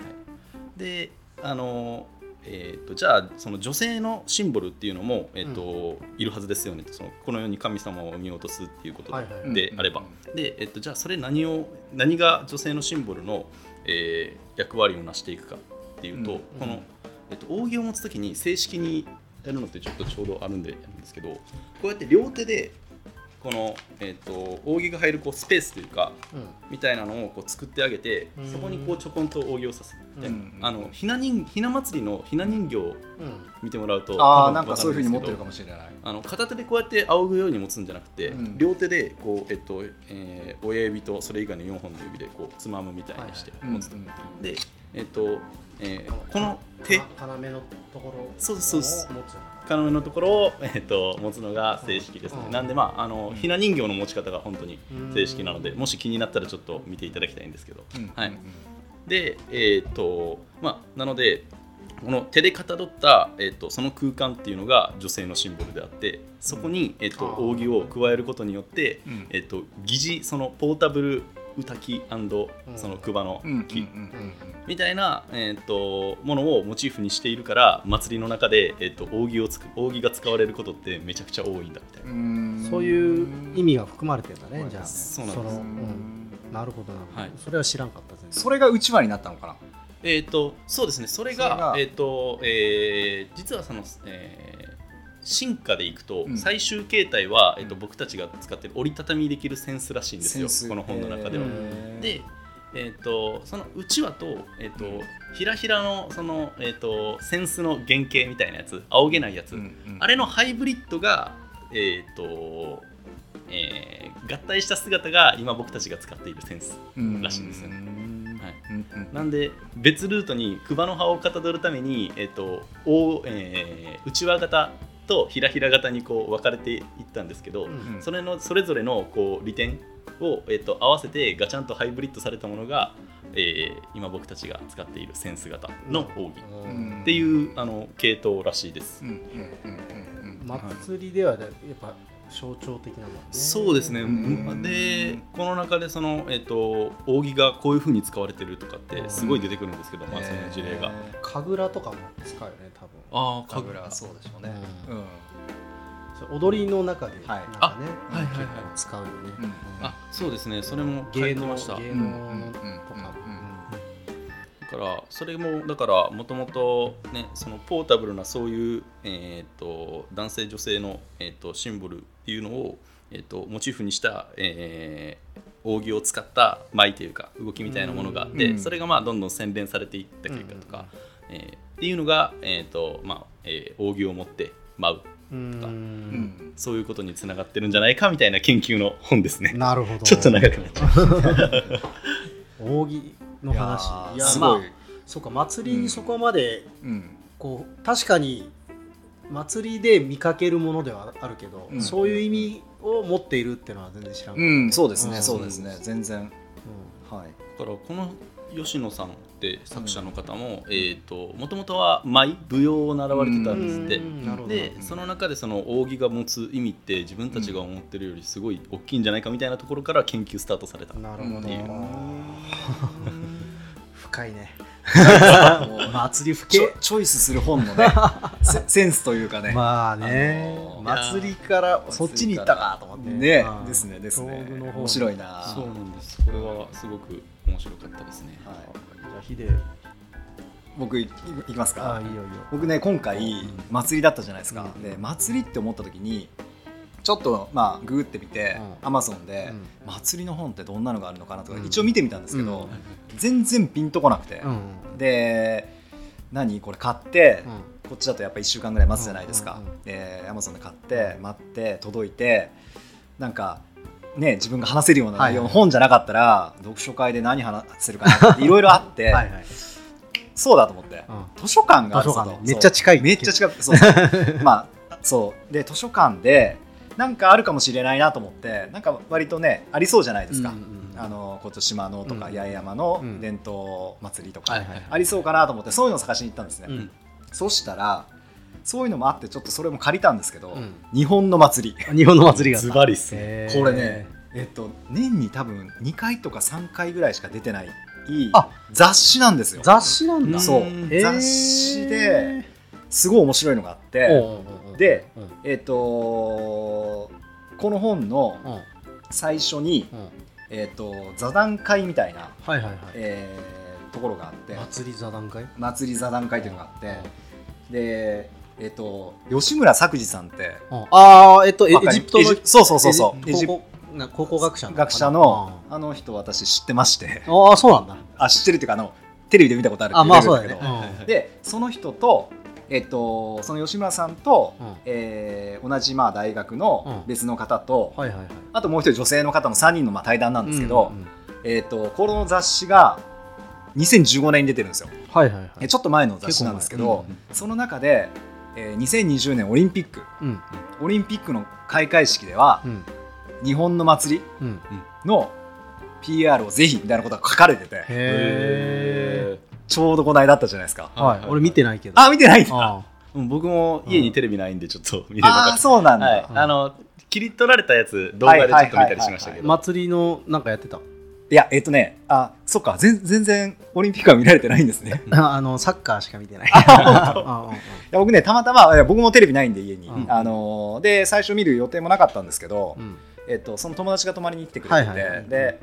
Speaker 3: であのえー、とじゃあその女性のシンボルっていうのも、えーといるはずですよね。とそのこの世に神様を見落とすっていうことであれば、で、えー、とじゃあそれ何を何が女性のシンボルの、えー役割を成していくかっていうと、
Speaker 2: うん。
Speaker 3: この、えー、と扇を持つ時に正式にやるのってちょっとちょうどあるんでやるんですけどこうやって両手でこの、えー、と扇が入るこうスペースというか
Speaker 1: うん。
Speaker 3: みたいなのをこう作ってあげて
Speaker 1: うん
Speaker 3: そこにこうちょこんと扇を刺すみたいな、
Speaker 2: うん。
Speaker 3: あのひな人ひな祭りのひな人形を
Speaker 1: うん。
Speaker 3: 見てもらうと
Speaker 2: ああ
Speaker 3: 多分
Speaker 2: なんかそういうふうに持ってるか
Speaker 3: わ
Speaker 2: もしれない。
Speaker 3: あの片手でこうやって仰ぐように持つんじゃなくて、
Speaker 2: うん。
Speaker 3: 両手でこう、えっとえー親指とそれ以外の4本の指でこうつまむみたいにして
Speaker 2: うん。
Speaker 3: 持つと、でえっと、えーこの手
Speaker 1: か要のところ
Speaker 3: そうですそうです
Speaker 1: を持つ
Speaker 3: 要のところを、えっと、持つのが正式ですね、
Speaker 1: うん。
Speaker 3: なんでまああの
Speaker 2: うん。
Speaker 3: ひな人形の持ち方が本当に
Speaker 1: うん。
Speaker 3: 正式なのでもし気になったらちょっと見ていただきたいんですけど、
Speaker 2: うん。
Speaker 3: はい。でえっ、とまあなのでこの手でかたどった、えー、とその空間っていうのが女性のシンボルであってそこに、えー、と扇を加えることによって、
Speaker 2: うん。
Speaker 3: えー、と疑似そのポータブル歌木そのクバの
Speaker 2: うん
Speaker 3: 木、
Speaker 2: うん
Speaker 3: みたいな、えー、とものをモチーフにしているから祭りの中で、えー、と扇をつく扇が使われることってめちゃくちゃ多いんだみたいな。
Speaker 2: うん。
Speaker 1: そういう意味が含まれてるんだねじゃあ。
Speaker 3: そうなんです。
Speaker 1: のうん。なるほどなるほど。
Speaker 3: はい。
Speaker 1: それは知らんかった
Speaker 2: それがうちわになったのかな？
Speaker 3: えー、とそうですね。それが
Speaker 2: それが
Speaker 3: えーとえー実はその、えー進化でいくと、
Speaker 2: うん。
Speaker 3: 最終形態は、えー、と
Speaker 2: うん
Speaker 3: 僕たちが使ってる折りたたみできるセンスらしいんですよこの本の中では。で、えー、とそのうちわと,、えーとひらひらのその、えー、とセンスの原型みたいなやつ仰げないやつ、
Speaker 2: うんうん。
Speaker 3: あれのハイブリッドが、えー、とえー合体した姿が今僕たちが使っているセンス
Speaker 2: うん
Speaker 3: らしいんですよね。
Speaker 2: うん。
Speaker 3: はい。
Speaker 2: うんうん
Speaker 3: なんで別ルートにクバの葉をかたどるために、えっと大えー内輪型とひらひら型にこう分かれていったんですけど、
Speaker 1: うん
Speaker 3: それのそれぞれのこう利点を、えっと合わせてガチャンとハイブリッドされたものが、えー今僕たちが使っているセンス型の奥義
Speaker 2: うん。
Speaker 3: っていうあの系統らしいです。
Speaker 2: うんうんうんうんうん。
Speaker 1: 祭りではやっぱ象徴的なもんね。
Speaker 3: そうですね、
Speaker 2: ん。
Speaker 3: でこの中でその、えっと扇がこういうふうに使われてるとかってすごい出てくるんですけど、まあ、その事例が。
Speaker 1: 神楽とかも使うよね多分。
Speaker 3: ああ
Speaker 2: 神楽。そうでしょうね。
Speaker 1: うん。
Speaker 2: うん。
Speaker 1: 踊りの中でなんかね、
Speaker 3: あはいはいはい。
Speaker 1: 結構使うよね、
Speaker 2: うん。
Speaker 3: あそうですね。それも
Speaker 1: 芸能
Speaker 3: てました。
Speaker 1: 芸能とか、
Speaker 3: だからそれもだからもともとねそのポータブルなそういう、えー、と男性女性の、えー、とシンボルっていうのを、えー、とモチーフにした、えー扇を使った舞というか動きみたいなものがあって、
Speaker 2: うん。
Speaker 3: それがまあどんどん洗練されていった結果とか、えーっていうのが、えーとまあえー扇を持って舞う
Speaker 1: うんうん。
Speaker 2: うん
Speaker 3: そういうことにつながってるんじゃないかみたいな研究の本ですね。
Speaker 1: なるほど。
Speaker 3: ちょっと長くなっちゃう。
Speaker 1: 扇の話。いや
Speaker 2: すごい
Speaker 1: まあそうか祭りにそこまで
Speaker 2: うん。
Speaker 1: こう確かに祭りで見かけるものではあるけど、
Speaker 2: うん。
Speaker 1: そういう意味を持っているっていうのは全然知らん。
Speaker 2: うん。そうですね
Speaker 1: うん。
Speaker 2: そうですね。全然。はい。
Speaker 3: だからこの吉野さんって作者の方も、えっ、ともともとは舞舞踊を習われてたんですって。でその中でその扇が持つ意味って自分たちが思ってるよりすごい大きいんじゃないかみたいなところから研究スタートされた。
Speaker 1: なるほど、
Speaker 2: う ん
Speaker 1: 深いね
Speaker 2: もう
Speaker 1: 祭り深
Speaker 2: チョチョイスする本のね セセンスというかね。
Speaker 1: まあね、
Speaker 2: あのー
Speaker 1: 祭りからそっちに行ったかと思って。
Speaker 2: ね
Speaker 1: うん
Speaker 2: ですねですね。面白いな。
Speaker 3: そうなんです。これはすごく面白かったですね。
Speaker 2: はい。
Speaker 1: じゃあヒデ。
Speaker 2: 僕いいいきますか。
Speaker 1: あいいよいいよ。
Speaker 2: 僕ね今回祭りだったじゃないですか、
Speaker 1: うん。
Speaker 2: で祭りって思った時にちょっとまあググってみて、
Speaker 1: うん。
Speaker 2: アマゾンで、
Speaker 1: うん。
Speaker 2: 祭りの本ってどんなのがあるのかなとか、
Speaker 1: うん。
Speaker 2: 一応見てみたんですけど、
Speaker 1: うん。
Speaker 2: 全然ピンとこなくて、
Speaker 1: うん
Speaker 2: で何？これ買って、
Speaker 1: うん。
Speaker 2: こっちだとやっぱ1週間ぐらい待つじゃないですか、でアマゾンで買って待って届いてなんかね自分が話せるような内容の本じゃなかったら、読書会で何話せるかなっていろいろあって、
Speaker 1: はいはい、
Speaker 2: そうだと思って、
Speaker 1: うん。
Speaker 2: 図書館があるぞと
Speaker 1: めっちゃ近い。
Speaker 2: めっちゃ近くそう。まあそう。で図書館でなんかあるかもしれないなと思ってなんか割とねありそうじゃないですか、
Speaker 1: うんうんうん。
Speaker 2: あの今年島のとか
Speaker 1: うん。
Speaker 2: 八重山の
Speaker 1: うん。
Speaker 2: 伝統祭りとか、ありそうかなと思ってそういうのを探しに行ったんですね、
Speaker 3: うん。
Speaker 2: そしたらそういうのもあってちょっとそれも借りたんですけど、
Speaker 1: うん。
Speaker 2: 日本の祭り。
Speaker 1: 日本の祭りが。
Speaker 3: ズバリっすね。
Speaker 2: これねえっと年に多分2回とか3回ぐらいしか出てない
Speaker 1: あ
Speaker 2: 雑誌なんですよ。
Speaker 1: 雑誌なんだ。
Speaker 2: そう。雑誌ですごい面白いのがあってで
Speaker 1: うん。
Speaker 2: えっ、とこの本の
Speaker 1: うん。
Speaker 2: 最初に、
Speaker 1: うん。
Speaker 2: えっと座談会みたいな、
Speaker 1: はいはいはい。
Speaker 2: えーところがあって。
Speaker 1: 祭り座談会？
Speaker 2: 祭り座談会というのがあって。でえっ、と吉村作治さんって
Speaker 1: うん。ああえっとエジプトの
Speaker 2: そうそうそうそう。エジプ
Speaker 1: エジ考古学者の
Speaker 2: 学者のあの人私知ってまして。
Speaker 1: ああそうなんだ。
Speaker 2: あ知ってるっていうかあのテレビで見たことあるって
Speaker 1: あまあそう
Speaker 2: レベル
Speaker 1: だ
Speaker 2: けど。でその人とえっとその吉村さんと、
Speaker 1: うん。
Speaker 2: えー同じまあ大学の
Speaker 1: うん。
Speaker 2: 別の方と、
Speaker 1: はいはいはい。
Speaker 2: あともう一人女性の方の3人のまあ対談なんですけど、
Speaker 1: うんうん
Speaker 2: えっとこの雑誌が2015年に出てるんですよ、
Speaker 1: はいはいはい。
Speaker 2: えちょっと前の雑誌なんですけど、
Speaker 1: 結構前。
Speaker 2: その中で、えー2020年オリンピック。
Speaker 1: うん。
Speaker 2: オリンピックの開会式では、
Speaker 1: うん。
Speaker 2: 日本の祭り
Speaker 1: うん。
Speaker 2: の PR をぜひみたいなことが書かれてて。
Speaker 1: へ
Speaker 2: ちょうどこの間だったじゃないですか。
Speaker 1: えはい。俺見てないけど。
Speaker 2: あ見てない。んだ
Speaker 1: あ。
Speaker 3: うん僕も家にテレビないんでちょっと見ればよか
Speaker 2: ああ
Speaker 3: った。
Speaker 2: そうなんだ、
Speaker 3: あの切り取られたやつ動画でちょっと見たりしましたけ
Speaker 1: ー
Speaker 3: ど。
Speaker 1: 祭りのなんかやってた？
Speaker 2: いやえっ、とねあそっか全全然オリンピックは見られてないんですね。
Speaker 1: あのサッカーしか見てない。あ
Speaker 2: いや僕ねたまたまいや僕もテレビないんで家に、
Speaker 1: うん。
Speaker 2: あのーで最初見る予定もなかったんですけど、
Speaker 1: うん。
Speaker 2: えっと、その友達が泊まりに来てくれてで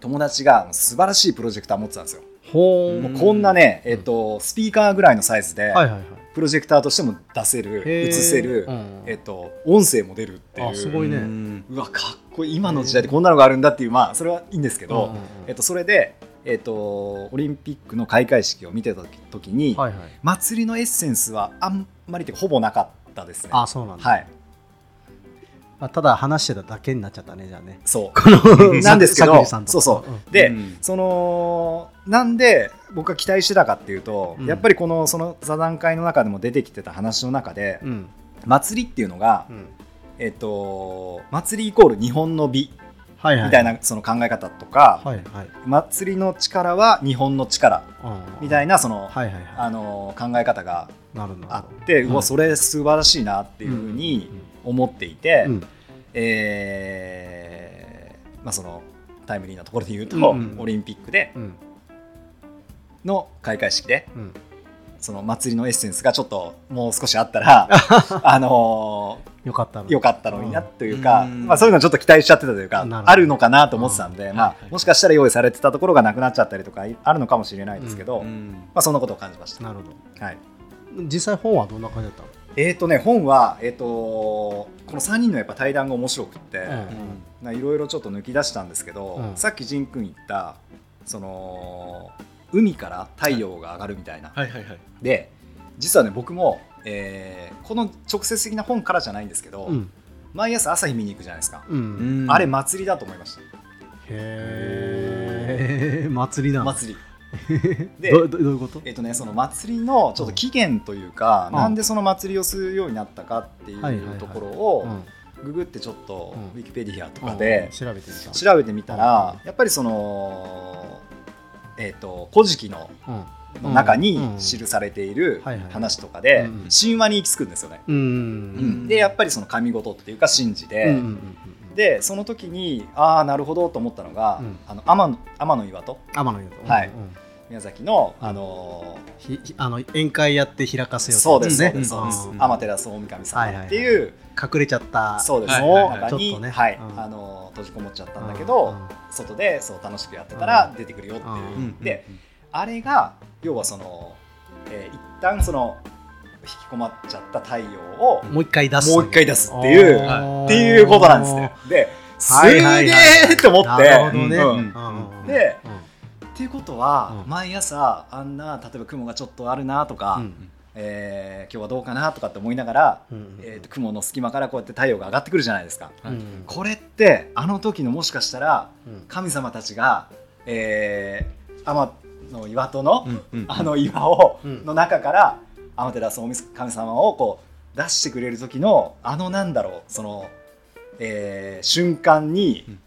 Speaker 2: 友達が素晴らしいプロジェクター持ってたんですよ、
Speaker 1: ほ
Speaker 2: うこんなね、えっと、スピーカーぐらいのサイズで、プロジェクターとしても出せる映せる、
Speaker 1: うん。
Speaker 2: えっと、音声も出るっていう。
Speaker 1: あすごいね。
Speaker 3: う
Speaker 2: わかっこいい。今の時代でこんなのがあるんだっていうまあそれはいいんですけど、えっと、それで、えっと、オリンピックの開会式を見てた時時に、
Speaker 1: はいはい。
Speaker 2: 祭りのエッセンスはあんまりほぼなかったですね。
Speaker 1: あそうなんだ。
Speaker 2: はい、
Speaker 1: まあ、ただ話してただけになっちゃったねじゃあね。
Speaker 2: そう。なんですけどそうそう。
Speaker 1: うん。
Speaker 2: で、
Speaker 3: うん。
Speaker 2: そのなんで僕が期待してたかっていうと、
Speaker 1: うん。
Speaker 2: やっぱりこのその座談会の中でも出てきてた話の中で、
Speaker 1: うん。
Speaker 2: 祭りっていうのが、
Speaker 1: うん。
Speaker 2: えっと祭りイコール日本の美
Speaker 1: はいはい。
Speaker 2: みたいなその考え方とか、
Speaker 1: はいはい。
Speaker 2: 祭りの力は日本の力みたい
Speaker 1: な
Speaker 2: なその、
Speaker 1: はいはいはい。
Speaker 2: あの考え方が
Speaker 1: なるほど。
Speaker 2: あって、うそれ素晴らしいなっていうふうに思っていて、
Speaker 1: うん。
Speaker 2: えーまあ、そのタイムリーなところで言うと、
Speaker 1: うん。
Speaker 2: オリンピックで
Speaker 1: うん
Speaker 2: の開会式で。
Speaker 1: うん。
Speaker 2: その祭りのエッセンスがちょっともう少しあったら あの
Speaker 1: よかったの
Speaker 2: ーよかったのになというか、
Speaker 3: うん。
Speaker 2: まあ、そういうのちょっと期待しちゃってたというかあるのかなと思ってたんで、まあ
Speaker 3: うん。はいはい。
Speaker 2: もしかしたら用意されてたところがなくなっちゃったりとかあるのかもしれないですけど、ま
Speaker 3: うん。
Speaker 2: あ、そんなことを感じました。
Speaker 1: なるほど。
Speaker 2: はい。
Speaker 1: 実際本はどんな感じだったの？
Speaker 2: えーとね、本は、えー、とこの3人のやっぱ対談が面白くって、いろいろちょっと抜き出したんですけど、
Speaker 1: うん。
Speaker 2: さっき仁君言ったその海から太陽が上がるみたいな、
Speaker 3: はい。はい。はい。
Speaker 2: で実はね僕も、えーこの直接的な本からじゃないんですけど、
Speaker 1: うん。
Speaker 2: 毎朝朝日見に行くじゃないですか、
Speaker 1: うん。
Speaker 2: あれ祭りだと思いました。
Speaker 1: へえ 祭りなの
Speaker 2: 祭り。で
Speaker 1: どどどういうこと？
Speaker 2: えっとね、その祭りのちょっと起源というか、
Speaker 1: うん。
Speaker 2: なんでその祭りをするようになったかっていう
Speaker 1: はい。はい。はい。
Speaker 2: ところを、
Speaker 1: うん。
Speaker 2: ググってちょっと
Speaker 1: うん。
Speaker 2: ウィキペディアとかで
Speaker 1: うん。調べてみた。
Speaker 2: 調べてみたら、やっぱりその「えー、と古事記」の
Speaker 1: うん。
Speaker 2: 中に
Speaker 1: うん。
Speaker 2: 記されている話とかで
Speaker 1: うん
Speaker 2: 神話に行き着くんですよね。でやっぱりその神事っていうか神事で、でその時にああなるほどと思ったのが、
Speaker 1: うん。
Speaker 2: あの天の天の岩戸
Speaker 1: 天野湯と。
Speaker 2: はい。
Speaker 1: うん
Speaker 2: 宮崎の、あの
Speaker 1: ひひあの宴会やって開かせよう
Speaker 2: そうですそう
Speaker 1: ね
Speaker 2: ですそうです、
Speaker 1: ん。
Speaker 2: 天照大神様っていう、
Speaker 1: 隠れちゃった。
Speaker 2: そうです、
Speaker 3: はいはいはい。
Speaker 2: 中に、
Speaker 1: ね。
Speaker 2: はい。
Speaker 1: うん。
Speaker 2: あの閉じこもっちゃったんだけど、
Speaker 1: うん。
Speaker 2: 外でそう楽しくやってたら出てくるよっていう、
Speaker 1: うん。
Speaker 2: であれが要はその、えー一旦その引き込まっちゃった太陽を
Speaker 1: もう一回出す。
Speaker 2: もう一回出すっていうっていうことなんですね。ですげ
Speaker 1: はいはいはい。
Speaker 2: えって思って、
Speaker 1: なるほどね。
Speaker 2: うん。
Speaker 1: うん。うん。うん。
Speaker 2: で
Speaker 1: うん
Speaker 2: っていうことは、
Speaker 1: うん。
Speaker 2: 毎朝あんな例えば雲がちょっとあるなとか、
Speaker 1: うん
Speaker 2: えー今日はどうかなとかって思いながら、
Speaker 1: うん
Speaker 2: えーと雲の隙間からこうやって太陽が上がってくるじゃないですか。
Speaker 3: はい。
Speaker 1: うん
Speaker 2: これってあの時のもしかしたら
Speaker 1: うん。
Speaker 2: 神様たちが、えー、天の岩戸の、あの岩を、
Speaker 1: うん。
Speaker 2: の中から天照大神様をこう出してくれる時のあのなんだろうその、えー瞬間に
Speaker 3: うん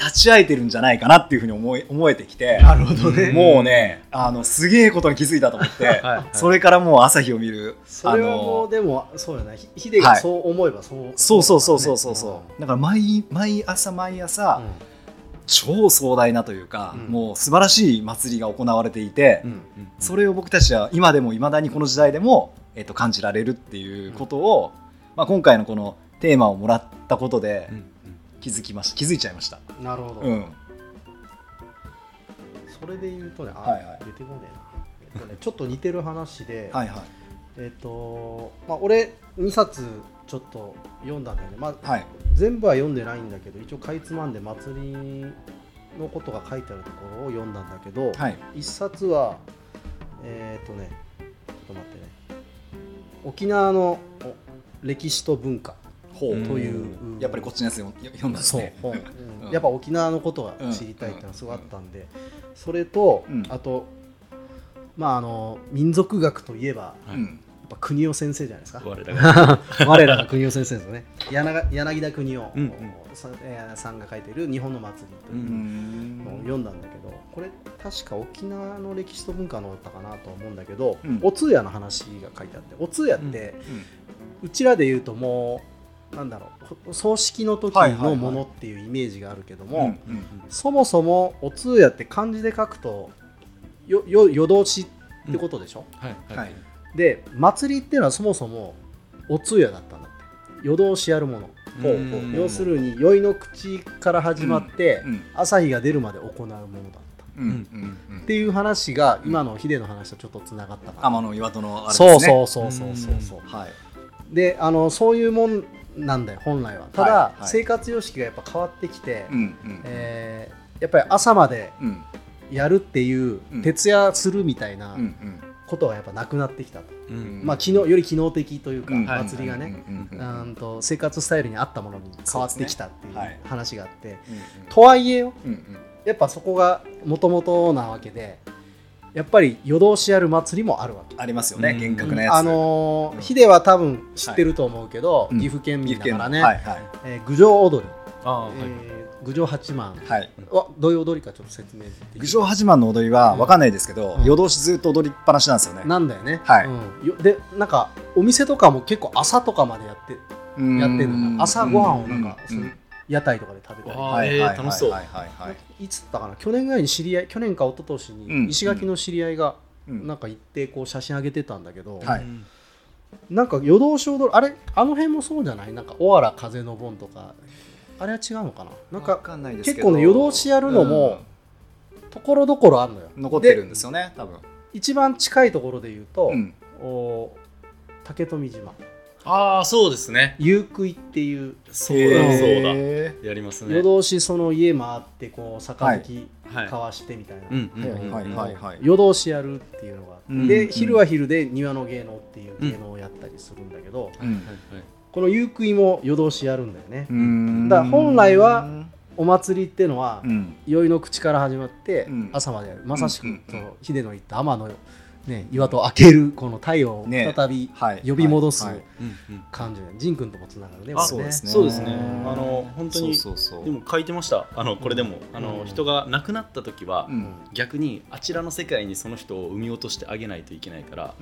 Speaker 2: 立ち会えてるんじゃないかなっていうふうに思え思えてきて、
Speaker 1: なるほどね。
Speaker 2: もうねあのすげえことに気づいたと思って、
Speaker 3: はいはい。
Speaker 2: それからもう朝日を見る
Speaker 1: それはもうでもそうよね。ひヒデがそう思えばそう
Speaker 2: そうそうそうそうそうそうだから毎毎朝毎朝、超壮大なというか、
Speaker 1: うん
Speaker 2: もう素晴らしい祭りが行われていて、
Speaker 1: うん
Speaker 2: それを僕たちは今でもいまだにこの時代でも、えっと感じられるっていうことを、まあ、今回のこのテーマをもらったことで
Speaker 3: うんうん
Speaker 2: 気づきました気づいちゃいました。
Speaker 1: なるほど、
Speaker 2: うん。
Speaker 1: それで言うとね、あ
Speaker 2: はいはい。
Speaker 1: 出てこねえな、えっとね、ちょっと似てる話で、
Speaker 2: はいはい。
Speaker 1: えっとまあ、俺2冊ちょっと読んだんだよね、まあ、
Speaker 2: はい。
Speaker 1: 全部は読んでないんだけど一応かいつまんで祭りのことが書いてあるところを読んだんだけど、
Speaker 2: はい。
Speaker 1: 1冊はえっ、とねちょっと待ってね。沖縄のお歴史と文化という、
Speaker 2: やっぱりこっちのやつ読読んだんです
Speaker 1: そう。
Speaker 2: ね。
Speaker 1: 本、
Speaker 2: うん。
Speaker 1: やっぱ沖縄のことが知りたいっていうのはすごいあったんで、それと、
Speaker 2: うん。
Speaker 1: あとまああの民族学といえばやっぱ国尾先生じゃないですか。
Speaker 3: 我らが。
Speaker 1: 我らが国尾先生ですよね。柳柳田国夫さんが書いている「日本の祭り」といううのを
Speaker 2: ん。
Speaker 1: 読んだんだけどこれ確か沖縄の歴史と文化のだったかなと思うんだけど、
Speaker 2: うん。
Speaker 1: お通夜の話が書いてあってお通夜って、うちらで言うともうなんだろう葬式の時のものっていうイメージがあるけども、
Speaker 2: うんうん
Speaker 1: そもそもお通夜って漢字で書くとよよ夜通しってことでしょ、
Speaker 3: はい
Speaker 2: は
Speaker 3: はい。い
Speaker 1: で祭りっていうのはそもそもお通夜だったんだって。夜通しやるもの。要するに宵の口から始まって、
Speaker 2: うん
Speaker 1: 朝日が出るまで行うものだった。
Speaker 2: うんうんうん。
Speaker 1: っていう話が今のヒデの話とちょっとつながったかな、
Speaker 2: 天の岩戸のあれです
Speaker 1: そう
Speaker 2: ね。
Speaker 1: そうそうそうそう。そう
Speaker 2: はい。
Speaker 1: であのそういうもんなんだよ本来は。ただ、
Speaker 2: はい。はい
Speaker 1: 生活様式がやっぱ変わってきて、
Speaker 2: うんうん。
Speaker 1: えーやっぱり朝まで
Speaker 2: うん。
Speaker 1: やるっていう、
Speaker 2: うん。
Speaker 1: 徹夜するみたいなことがやっぱなくなってきたと、
Speaker 3: うん。
Speaker 1: まあ、機能より機能的というか、
Speaker 2: うん。
Speaker 1: 祭りがね、生活スタイルに合ったものに変わってきたっていう話があって、
Speaker 2: うん
Speaker 1: とはいえよ
Speaker 2: うんうん。
Speaker 1: やっぱそこがもともとなわけでやっぱり夜通しやる祭りもあるわけ。
Speaker 2: ありますよね
Speaker 3: うん。
Speaker 2: 厳格なやつ。
Speaker 1: あのー
Speaker 2: うん。
Speaker 1: ヒデは多分知ってると思うけど、
Speaker 2: うん。
Speaker 1: 岐阜県民だからね、
Speaker 2: はいはい。
Speaker 1: えー郡上踊り、
Speaker 3: ああはい。
Speaker 1: えー郡上八幡。
Speaker 2: はい。
Speaker 1: はどういう踊りかちょっと説明
Speaker 2: 郡上八幡の踊りは分かんないですけど、
Speaker 1: うん。
Speaker 2: 夜通しずっと踊りっぱなしなんですよね。
Speaker 1: なんだよね、
Speaker 2: はい。
Speaker 1: うん。よでなんかお店とかも結構朝とかまでやって
Speaker 2: や
Speaker 1: やってんのか朝ごはんをなんか、
Speaker 2: うん
Speaker 1: 屋台とかで食べたり、
Speaker 3: あ
Speaker 2: はいはいはい
Speaker 3: 楽しそう。
Speaker 2: はいはいはい
Speaker 1: い。つだったかな？去年ぐらいに知り合い去年か一昨年
Speaker 2: うん。
Speaker 1: に石垣の知り合いが
Speaker 2: うん。
Speaker 1: なんか行ってこう写真上げてたんだけど、
Speaker 2: はい。
Speaker 3: うん。
Speaker 1: なんか夜通し踊るあれ？あの辺もそうじゃない？なんか「おわら風の盆」とか。あれは違うのかな？なんか
Speaker 2: 分かんないですけど。
Speaker 1: 結構ね夜通しやるのもところどころあるのよ。
Speaker 2: うん残ってるんですよね多分。
Speaker 1: 一番近いところで言うと、
Speaker 2: うん。
Speaker 1: お竹富島
Speaker 3: ああそうですね。
Speaker 1: 夕食いっていう。
Speaker 3: そうだそうだ。
Speaker 2: へ
Speaker 3: やりますね。
Speaker 1: 夜通しその家回ってこう杯
Speaker 3: はい。
Speaker 1: 交わしてみたいな。夜通しやるっていうのがあって、
Speaker 2: うん
Speaker 1: で
Speaker 2: うん。
Speaker 1: 昼は昼で庭の芸能っていう芸能をやったりするんだけど、
Speaker 2: うん。
Speaker 3: はいはい
Speaker 1: この夕食いも夜通しやるんだよね、
Speaker 2: うん。
Speaker 1: だから本来はお祭りっていうのは
Speaker 2: うん。
Speaker 1: 宵の口から始まって
Speaker 2: うん。
Speaker 1: 朝までやる。まさしく
Speaker 2: うんうん
Speaker 1: その秀の言った天の、ね、岩戸を開けるこの太陽を
Speaker 2: ね。
Speaker 1: 再び
Speaker 2: はい。
Speaker 1: 呼び戻す感じで仁君ともつながるね
Speaker 2: そうですね。
Speaker 3: そうですね。
Speaker 1: うん。
Speaker 3: あの本当に
Speaker 2: そうそうそう。
Speaker 3: でも書いてました。あのこれでも。あ
Speaker 1: うん。
Speaker 3: の人が亡くなった時は
Speaker 2: うん。
Speaker 3: 逆にあちらの世界にその人を産み落としてあげないといけないから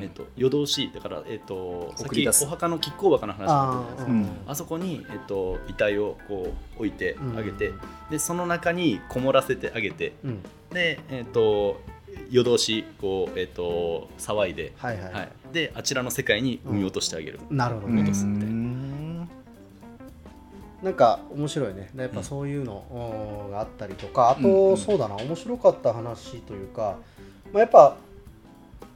Speaker 3: えっと夜通しだからえっとさっき
Speaker 2: 送り出す。
Speaker 3: お墓の亀甲墓の話
Speaker 1: あ
Speaker 3: ったじゃないですか
Speaker 2: うん。
Speaker 3: あそこに、えっと、遺体をこう置いてあげて、
Speaker 1: うん。
Speaker 3: でその中にこもらせてあげて
Speaker 1: うん。
Speaker 3: で、えっと、夜通しこう、えっと、騒いで、
Speaker 1: はいはい、
Speaker 3: はい、であちらの世界に産み落としてあげる、
Speaker 1: なるほどね。
Speaker 3: 戻すみたいな
Speaker 2: うん。
Speaker 1: なんか面白いね。やっぱそういうのうんがあったりとかあと、
Speaker 2: うんうん。
Speaker 1: そうだな。面白かった話というか、まあ、やっぱ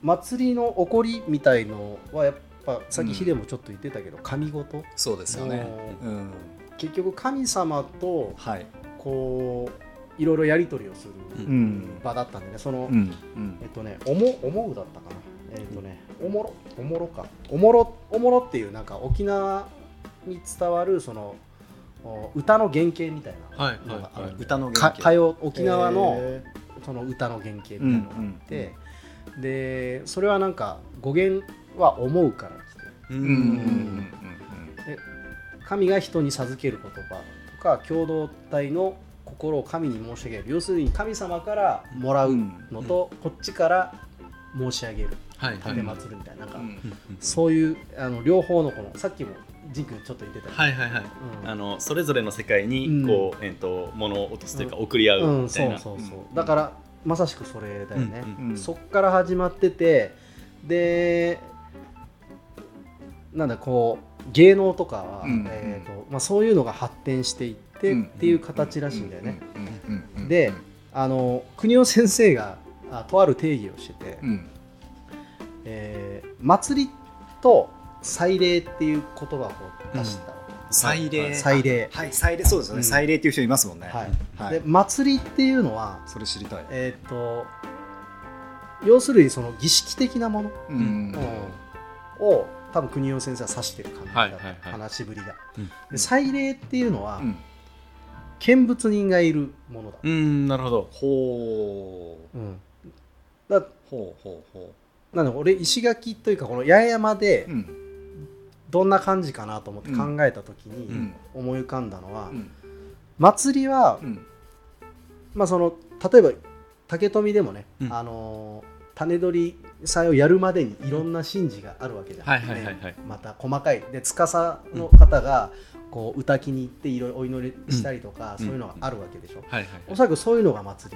Speaker 1: 祭りの起こりみたいのはやっぱさっきヒデもちょっと言ってたけど神事？
Speaker 2: そうですよね。
Speaker 1: うん
Speaker 2: うん。
Speaker 1: 結局神様と
Speaker 2: はい。
Speaker 1: こういろいろやり取りをする
Speaker 2: うん。
Speaker 1: 場だったんでねその、
Speaker 2: うん。うん
Speaker 1: えっとねおもおもうだったかな。えっとねおもろ？おもろか。おもろおもろっていうなんか沖縄に伝わるそのお歌の原型みたいな。
Speaker 3: はい
Speaker 1: のがあるんだよ
Speaker 2: 歌の原型。
Speaker 1: 沖縄の
Speaker 2: へ
Speaker 1: その歌の原型みたいなのがあって、でそれはなんか語源は思うから来て。
Speaker 3: う
Speaker 2: ーうんうんうん。
Speaker 1: で神が人に授ける言葉とか共同体の心を神に申し上げる。要するに神様からもらうのと、こっちから申し上げる。
Speaker 3: はいは
Speaker 1: るみたいな。なんか、
Speaker 2: うん
Speaker 3: うんうん。
Speaker 1: そういうあの両方のこのさっきもジン君ちょっと言ってた。
Speaker 3: はいはいはい。
Speaker 1: うん。
Speaker 3: あのそれぞれの世界に
Speaker 1: うん。
Speaker 3: こう、えっと物を落とすというか送り合
Speaker 1: う、
Speaker 3: うんみたいな、
Speaker 1: そうそうそう、
Speaker 2: う。ん。
Speaker 1: だからまさしくそれだよね、
Speaker 3: うん
Speaker 2: うん。
Speaker 1: そっから始まっててでなんだこう芸能とかは、
Speaker 2: うん。
Speaker 1: えーとまあ、そういうのが発展していってっていう形らしいんだよね。であの国尾先生があとある定義をしてて、
Speaker 2: うん
Speaker 1: えー祭りと祭礼っていう言葉を出したわけ
Speaker 2: 祭礼
Speaker 1: 祭礼
Speaker 2: はい祭礼そうですよね
Speaker 1: うん
Speaker 2: 祭礼っていう人いますもんね
Speaker 1: はい
Speaker 2: はい
Speaker 1: で祭りっていうのは、
Speaker 2: それ知りたい
Speaker 1: えー、と要するにその儀式的なもの、
Speaker 2: うん
Speaker 1: うんを多分国尾先生は指してる感じだ
Speaker 3: はいはいはい
Speaker 1: 話しぶりが。
Speaker 3: うん
Speaker 1: で祭礼っていうのは、
Speaker 2: うん
Speaker 1: 見物人がいるものだ。
Speaker 3: うんなるほど
Speaker 2: ほう
Speaker 1: うんだ
Speaker 2: ほうほうほ
Speaker 1: なんで俺石垣とい。うかこの八重山でどんな感じかなと思って考えた時に思い。浮かんだのは、祭りは、まあ、その例えば竹富でもね、あの種取り祭をやるまでにいろんな神事があるわけじゃない、
Speaker 3: はい。はい。はい。はい。
Speaker 1: また細かい。で司の方がこう歌きに行っていろいろお祈りしたりとか、
Speaker 3: うん。
Speaker 1: そういうのがあるわけでしょ、
Speaker 3: はいはい
Speaker 1: おそらくそういうのが祭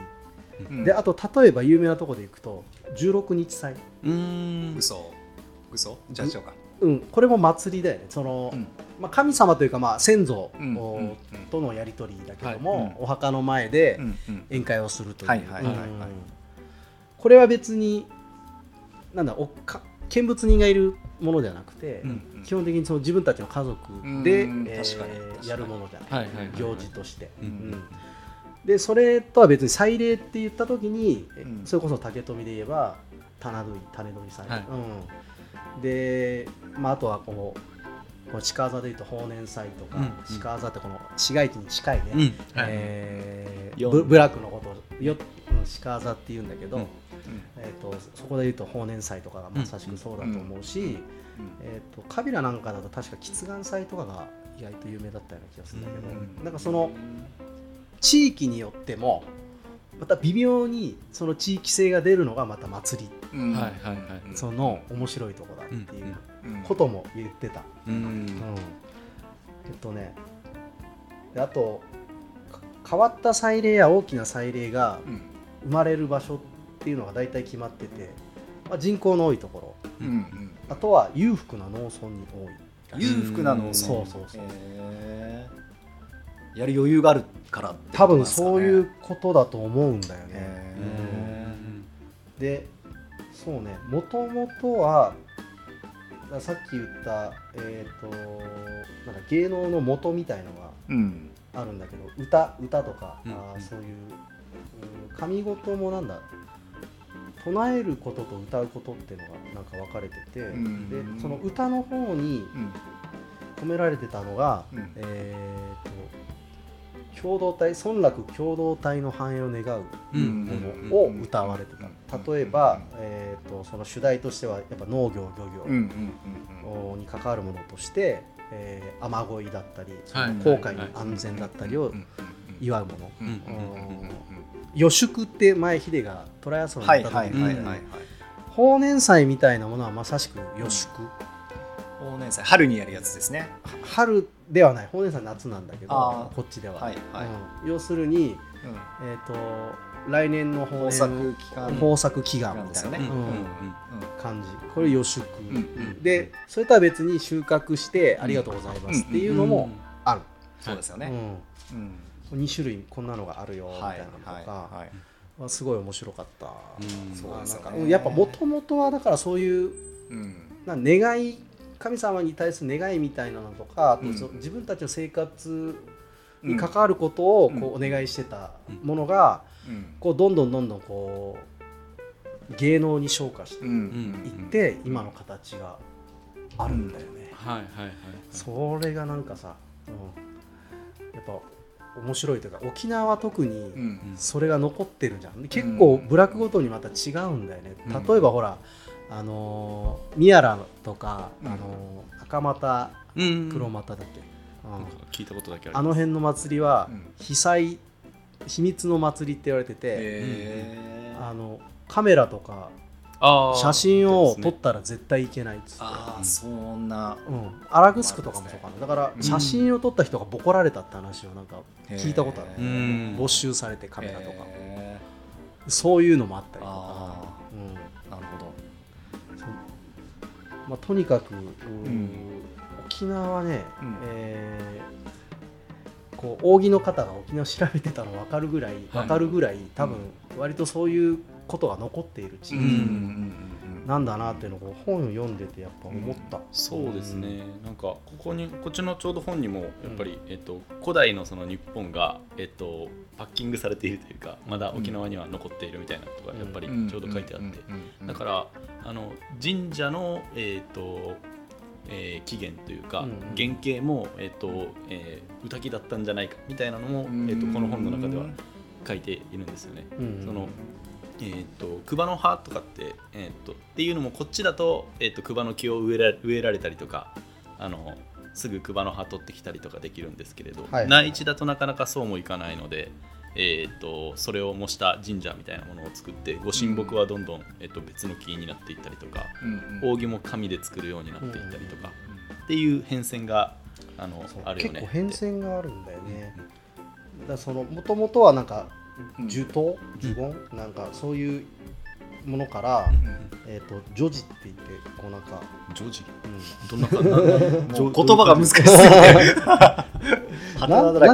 Speaker 1: り、
Speaker 2: うん。
Speaker 1: であと例えば有名なところで行くと16日祭、
Speaker 3: うーん。
Speaker 2: 嘘。嘘？じゃあ違うか。
Speaker 1: うん、これも祭りだよね。その、
Speaker 2: うん。
Speaker 1: まあ、神様というかまあ先祖とのやり取りだけども、お墓の前で宴会をするという、
Speaker 2: はいはいはいはい。
Speaker 1: うん。これは別になんだおか見物人がいるものじゃなくて、
Speaker 2: うん
Speaker 1: 基本的にその自分たちの家族で、
Speaker 2: うん
Speaker 1: えーやるものじゃない、
Speaker 3: はいはいはいはい。
Speaker 1: 行事として。
Speaker 3: うん
Speaker 1: うん。でそれとは別に祭礼って言った時に、え
Speaker 2: うん。
Speaker 1: それこそ竹富で言えば棚取り種取り祭、
Speaker 3: はい。
Speaker 1: うん、で、まあ、あとはこのこの鹿座でいうと法年祭とか、
Speaker 3: うんうん。
Speaker 1: 鹿座ってこの市街地に近いね、
Speaker 3: うん。はい。
Speaker 1: えブブラックのことをよ、うん、鹿座っていうんだけど、
Speaker 3: うん。
Speaker 1: えー、とそこでいうと法年祭とかがまさしくそうだと思うし、えー、とカビラなんかだと確か喫願祭とかが意外と有名だったような気がするんだけど、
Speaker 2: うん。
Speaker 1: なんかその地域によってもまた微妙にその地域性が出るのがまた祭り。
Speaker 2: うん。
Speaker 3: はいはいはい。
Speaker 1: その面白いとこだっていう
Speaker 2: うん。
Speaker 1: ことも言ってた、
Speaker 3: う
Speaker 1: うんん。えっとねであとか変わった祭礼や大きな祭礼が
Speaker 2: うん。
Speaker 1: 生まれる場所っていうのが大体決まってて、まあ、人口の多いところ。
Speaker 2: うんうん。
Speaker 1: あとは裕福な農村に多い。
Speaker 2: 裕福なの
Speaker 3: うん。
Speaker 1: そうそうそう。
Speaker 2: やる余裕があるからって
Speaker 1: 多分そういうことだと思うんだよね、
Speaker 2: へ
Speaker 1: うん。でそうね。もともとはさっき言った、えー、となんか芸能の元みたいのがあるんだけど歌歌とか、
Speaker 3: うん。
Speaker 1: あーそういう、うん、神事もなんだ唱えることと歌うことっていうのがなんか分かれてて、
Speaker 2: ん。
Speaker 1: でその歌の方に
Speaker 2: うん。
Speaker 1: 込められてたのが、
Speaker 2: うん。
Speaker 1: えー、と共同体村落共同体の繁栄を願う
Speaker 3: うん
Speaker 1: ものを歌われてた。例えば、えー、とその主題としてはやっぱ農業漁業に関わるものとして、えー雨乞いだったり
Speaker 3: はい。
Speaker 1: 航海の安全だったりを祝うもの、予祝って前ヒデがトライアスロン
Speaker 2: はい
Speaker 1: やった
Speaker 2: はいはいはい
Speaker 1: 時に言ったよ
Speaker 2: はい。
Speaker 1: ね法年祭みたいなものはまさしく予祝、
Speaker 2: 法年祭春にやるやつですね。
Speaker 1: 春ではない法年祭夏なんだけどこっちでは、
Speaker 2: はいはい。
Speaker 1: うん。要するに、
Speaker 2: うん。
Speaker 1: えー、と来年の法
Speaker 2: 豊
Speaker 1: 年
Speaker 2: 作期間。
Speaker 1: 豊作祈願みたいな、
Speaker 2: ね。
Speaker 1: うん。
Speaker 3: うん
Speaker 1: 感じ。これ予祝、
Speaker 2: うんうん。
Speaker 1: でそれとは別に収穫してありがとうございますっていうのもある、
Speaker 2: そうですよね。うん。
Speaker 1: うん、2種類こんなのがあるよみた
Speaker 2: はいい
Speaker 1: なのとか、
Speaker 2: はいはい。
Speaker 1: はすごい面白かった、
Speaker 3: うん。
Speaker 2: そうで
Speaker 1: やっぱもともとはだからそういう
Speaker 2: うん。
Speaker 1: な願い神様に対する願いみたいなのとかあと自分たちの生活に関わることをこうお願いしてたものが
Speaker 2: うん。
Speaker 1: こうどんどんどんどんこう芸能に昇華して
Speaker 2: うん
Speaker 1: いって今の形があるんだよね。
Speaker 3: はいはいはい。
Speaker 1: それがなんかさ、うん、やっぱ面白いというか沖縄は特に
Speaker 2: うん。
Speaker 1: それが残ってるじゃん。結構部落ごとにまた違うんだよね、
Speaker 2: うん。
Speaker 1: 例えばほらあのー宮良とか、
Speaker 2: うん
Speaker 1: あのー赤股
Speaker 3: うん
Speaker 1: 黒股だっけ、
Speaker 3: 聞いたことだけあ
Speaker 1: の辺の祭りは
Speaker 2: うん。
Speaker 1: 被災秘密の祭りって言われてて、あのカメラとか写真を撮ったら絶対いけないっつって。
Speaker 2: ああそんな。
Speaker 1: うん、アラグスクとかもそうかな。だから
Speaker 2: うん
Speaker 1: 写真を撮った人がボコられたって話をなんか聞いたことある、没収されてカメラとか。
Speaker 2: へ
Speaker 1: そういうのもあった
Speaker 2: ー
Speaker 1: りとか、
Speaker 2: あ
Speaker 1: うん。
Speaker 2: あなるほど。
Speaker 1: まあ、とにかく、うん
Speaker 2: ん。
Speaker 1: 沖縄はね、
Speaker 2: うん。
Speaker 1: えーこう扇の方が沖縄を調べてたの分かるぐらい分かるぐらい、多分割とそういうことが残っている地域
Speaker 3: うん
Speaker 1: なんだなっていうのを本を読んでてやっぱ思った、
Speaker 3: そうですね、なんかここにこっちのちょうど本にもやっぱり、えっと、古代のその日本が、えっと、パッキングされているというかまだ沖縄には残っているみたいなことがやっぱりちょうど書いてあって、だからあの神社の、えっとえー起源というか、
Speaker 1: うん
Speaker 3: 原型も、えっとえー歌木だったんじゃないかみたいなのも、
Speaker 2: うん。
Speaker 3: えっとこの本の中では書いているんですよね。
Speaker 1: うん。
Speaker 3: そのえー、とクバの葉とかって,、えー、とっていうのもこっちだと,、えー、とクバの木を植えら植えられたりとかあのすぐクバの葉取ってきたりとかできるんですけれど、
Speaker 1: はい
Speaker 3: 内地だとなかなかそうもいかないので、えー、とそれを模した神社みたいなものを作ってご神木はどんどん、えー、と別の木になっていったりとか扇も紙で作るようになっていったりとか、っていう変遷があのあるよね
Speaker 1: 結構変遷があるんだよね、だからそのもともとはなんか樹刀？樹言、なんかそういうものから、えー、と女児って言ってこうなんか、
Speaker 3: ジョージ
Speaker 1: うん。
Speaker 3: どんな感じ？
Speaker 2: 言葉が難しすぎて
Speaker 1: な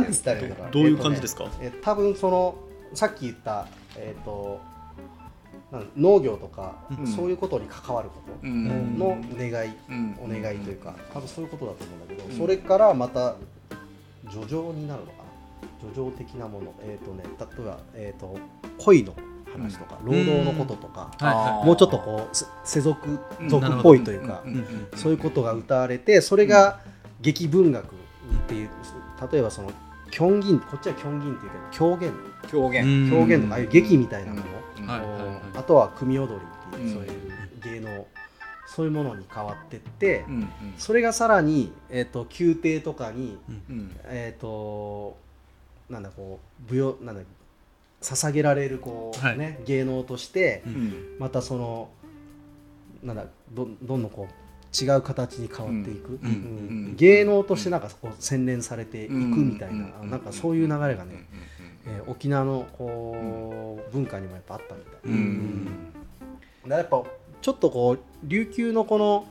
Speaker 1: て言ったらいいのかな。
Speaker 3: どういう感じですか、
Speaker 1: え多分そのさっき言った、えー、と農業とか、
Speaker 2: うん。
Speaker 1: そういうことに関わること
Speaker 2: うん。
Speaker 1: の願い、
Speaker 2: うん。
Speaker 1: お願いというか多分そういうことだと思うんだけど、
Speaker 2: うん。
Speaker 1: それからまた叙情になるのかな叙情的なものえっ、とね例えば、えー、と恋の話とか、労働のこととか、
Speaker 3: はいはい。
Speaker 1: もうちょっとこうせ世俗俗っぽいというか、
Speaker 2: うん。うんうん
Speaker 1: そういうことが歌われてそれが劇文学っていう例えばその狂言こっちは狂言っていうけど狂言。
Speaker 2: 狂言。
Speaker 3: うん。
Speaker 1: 狂言とかああいう劇みたいなもの、
Speaker 2: うん。
Speaker 3: はいはいはい。
Speaker 1: あとは組踊りっていう、
Speaker 2: うん。
Speaker 1: そういう芸能そういうものに変わってって、
Speaker 2: うん
Speaker 1: それがさらに、えー、と宮廷とかに、
Speaker 2: うん。
Speaker 1: えっ、となんだこう舞踊なんだ捧げられるこう、
Speaker 3: はい。
Speaker 1: ね芸能として、
Speaker 3: う
Speaker 2: うん。ん
Speaker 1: またそのなんだどどんどんこう違う形に変わっていく、
Speaker 3: うん。
Speaker 1: うん。
Speaker 2: うん。
Speaker 1: 芸能としてなんかこう洗練されていくみたいな、
Speaker 2: うん。
Speaker 1: なんかそういう流れがね、
Speaker 2: うん。
Speaker 1: えー沖縄のこう、文化にもやっぱあったみたい、
Speaker 2: うん。うん。
Speaker 1: だやっぱちょっとこう琉球のこの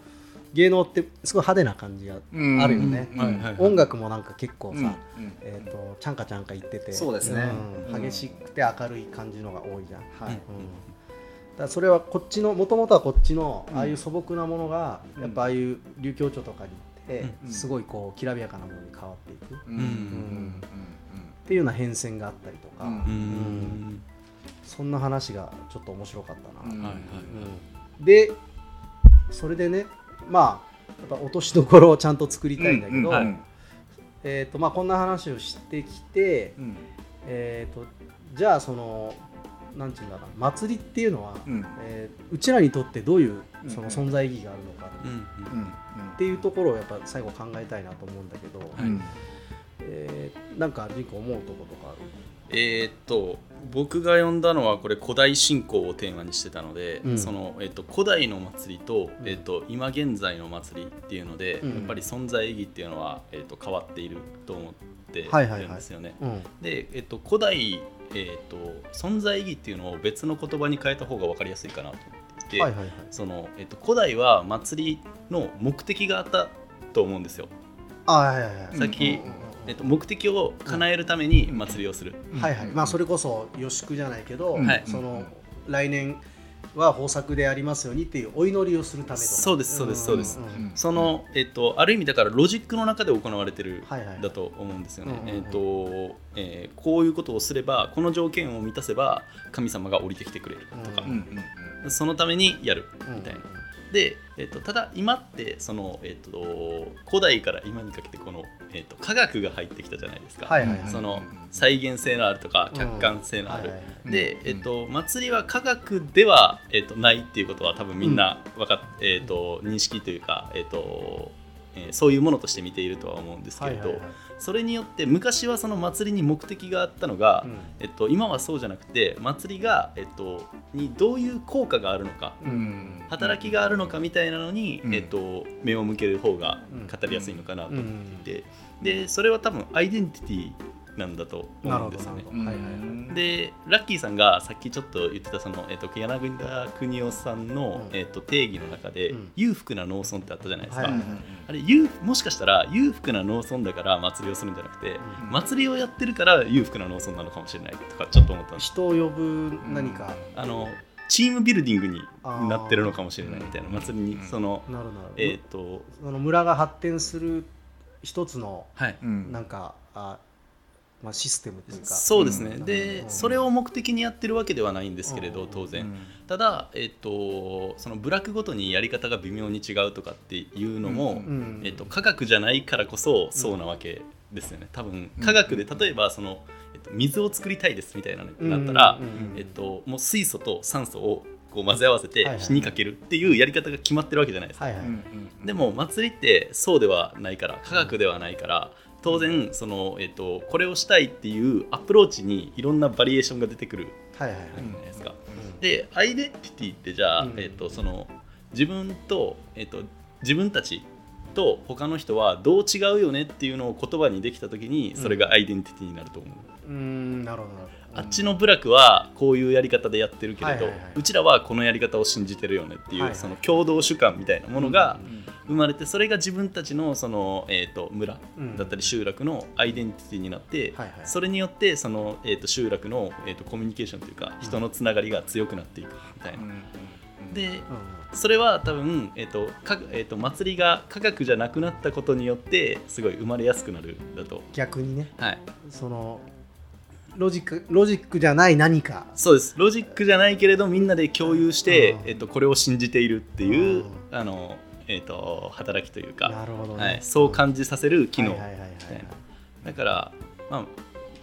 Speaker 1: 芸能ってすごい派手な感じが
Speaker 2: うん。
Speaker 1: あるよね、音楽もなんか結構さ、えー、とちゃんかちゃんか言ってて。
Speaker 2: そうですね。
Speaker 1: 激しくて明るい感じのが多いじゃん、
Speaker 2: はい。
Speaker 1: うん。だそれはこっちのもともとはこっちの
Speaker 2: うん。
Speaker 1: ああいう素朴なものが、
Speaker 2: うん
Speaker 1: やっぱああいう琉球町とかに行って、
Speaker 2: うん。
Speaker 1: すごいこうきらびやかなものに変わっていく。っ
Speaker 2: うん。うん。
Speaker 1: ていうような変遷があったりとか、
Speaker 2: うん。
Speaker 3: うん。
Speaker 1: そんな話がちょっと面白かったな、
Speaker 2: うん。
Speaker 3: はいはい。
Speaker 1: うん。でそれでねまあやっぱ落としどころをちゃんと作りたいんだけど、
Speaker 2: うん
Speaker 3: はい
Speaker 1: えーとまあ、こんな話をしてきて、
Speaker 2: うん。
Speaker 1: えー、とじゃあそのなんていうんだろうな祭りっていうのは、
Speaker 2: うん。
Speaker 1: えーうちらにとってどういう
Speaker 2: うん。
Speaker 1: その存在意義があるのか
Speaker 3: うん。
Speaker 2: うん。
Speaker 1: っていうところをやっぱ最後考えたいなと思うんだけど、
Speaker 2: うん。
Speaker 1: えーなんかリンク思うとことかある？
Speaker 3: えーっと僕が読んだのはこれ古代信仰をテーマにしてたので、
Speaker 1: うん。
Speaker 3: そのえーっと古代の祭りと,、
Speaker 1: うん。
Speaker 3: えーっと今現在の祭りっていうので、
Speaker 1: うん。
Speaker 3: やっぱり存在意義っていうのは、えーっと変わっていると思ってい
Speaker 1: はいはいはい。
Speaker 3: るんですよね。
Speaker 1: うん。
Speaker 3: で、えーっと古代、えーっと存在意義っていうのを別の言葉に変えた方が分かりやすいかなと思っていて、
Speaker 1: はいはいはい。
Speaker 3: そのえーっと古代は祭りの目的があったと思うんですよ。
Speaker 1: あはいはいはい
Speaker 3: さっきえーっと目的を叶えるために祭りをする。
Speaker 1: はいはい。まあそれこそ予祝じゃないけど、
Speaker 3: はい。
Speaker 1: その来年は豊作でありますようにっていうお祈りをするためとか。
Speaker 3: そうですそうですそうです。
Speaker 1: んん。
Speaker 2: うん。
Speaker 3: その、えっと、ある意味だからロジックの中で行われてるだと思うんですよね。えっとえーこういうことをすればこの条件を満たせば神様が降りてきてくれるとか。
Speaker 2: うん、うん
Speaker 3: そのためにやる
Speaker 1: うん
Speaker 3: みたいな。で、えっと、ただ今ってその、えっと、古代から今にかけてこの、えっと、科学が入ってきたじゃないですか。
Speaker 1: はいはいはい
Speaker 3: その再現性のあるとか客観性のある。
Speaker 1: はいはいはい。
Speaker 3: で、
Speaker 2: うん。
Speaker 3: えっと、祭りは科学では、えっと、ないっていうことは多分みんなわかっ、えっと、認識というか、えっとえーそういうものとして見ているとは思うんですけれど、
Speaker 1: はいはいはい
Speaker 3: それによって昔はその祭りに目的があったのが、
Speaker 1: うん。
Speaker 3: えっと、今はそうじゃなくて祭りが、えっと、にどういう効果があるのか
Speaker 2: うん。
Speaker 3: 働きがあるのかみたいなのに、
Speaker 2: うん。
Speaker 3: えっと、目を向ける方が
Speaker 1: うん。
Speaker 3: 語りやすいのかなと思っ
Speaker 1: うん
Speaker 3: て。いて、でそれは多分アイデンティティなんだと思うんですよね。
Speaker 1: なるほ。どはいはいはい。
Speaker 3: でラッキーさんがさっきちょっと言ってたその、えっと柳田邦夫さんの、
Speaker 1: うん。
Speaker 3: えっと定義の中で、
Speaker 1: うん。
Speaker 3: 裕福な農村ってあったじゃないですか、
Speaker 1: はいはい
Speaker 3: あれ裕もしかしたら裕福な農村だから祭りをするんじゃなくて、
Speaker 2: うん。
Speaker 3: 祭りをやってるから裕福な農村なのかもしれないとかちょっと思ったんです
Speaker 1: 人を呼ぶ何か、
Speaker 3: あのチームビルディングになってるのかもしれないみたいな祭りに
Speaker 2: うん。
Speaker 3: その、
Speaker 1: なるなる、
Speaker 3: えっ、と
Speaker 1: その村が発展する一つの
Speaker 3: はい。
Speaker 2: うん。
Speaker 1: なんか、あまあ、システムというか。
Speaker 3: そうですね、
Speaker 2: うん。
Speaker 3: で、
Speaker 1: うん。
Speaker 3: それを目的にやってるわけではないんですけれど、
Speaker 1: うん。
Speaker 3: 当然、
Speaker 2: うん。
Speaker 3: ただ、えっと、その部落ごとにやり方が微妙に違うとかっていうのも、えっと、科学じゃないからこそそうなわけですよね。多分科学で例えばその、えっと、水を作りたいですみたいなのになったら、
Speaker 1: うん。
Speaker 3: えっと、もう水素と酸素をこう混ぜ合わせて火にかけるっていうやり方が決まってるわけじゃないですか、
Speaker 1: はいはい、
Speaker 2: うん。
Speaker 3: でも祭りってそうではないから科学ではないから当然その、えっと、これをしたいっていうアプローチにいろんなバリエーションが出てくる
Speaker 1: はいはいはい。
Speaker 3: じゃないですか。
Speaker 1: うん。
Speaker 3: でアイデンティティってじゃあ、
Speaker 1: うん。
Speaker 3: えっとその自分と,、えっと自分たちと他の人はどう違うよねっていうのを言葉にできた時にそれがアイデンティティになると思う。
Speaker 1: うーんなるほど
Speaker 3: あっちの部落はこういうやり方でやってるけれど、
Speaker 1: う
Speaker 3: ちらはこのやり方を信じてるよねっていう、
Speaker 1: はいはい。
Speaker 3: その共同主観みたいなものが
Speaker 2: うん
Speaker 3: 生まれてそれが自分たちのその、えー、と村
Speaker 1: うん。
Speaker 3: だったり集落のアイデンティティになって、
Speaker 1: はいはい。
Speaker 3: それによってその、えー、と集落の、えー、とコミュニケーションというか人のつながりが強くなっていくみたいな。で
Speaker 1: うん。
Speaker 3: それは多分、えーとかえー、と祭りが科学じゃなくなったことによってすごい生まれやすくなるだと。
Speaker 1: 逆にね。
Speaker 3: はい。
Speaker 1: そのロジックロジックじゃない何か。
Speaker 3: そうです。ロジックじゃないけれどみんなで共有して
Speaker 1: うん、
Speaker 3: えっと、これを信じているっていう、
Speaker 1: う
Speaker 3: あのえっと、働きというか、
Speaker 1: ね、
Speaker 3: はい、そう感じさせる機能、みたいなだから、まあ、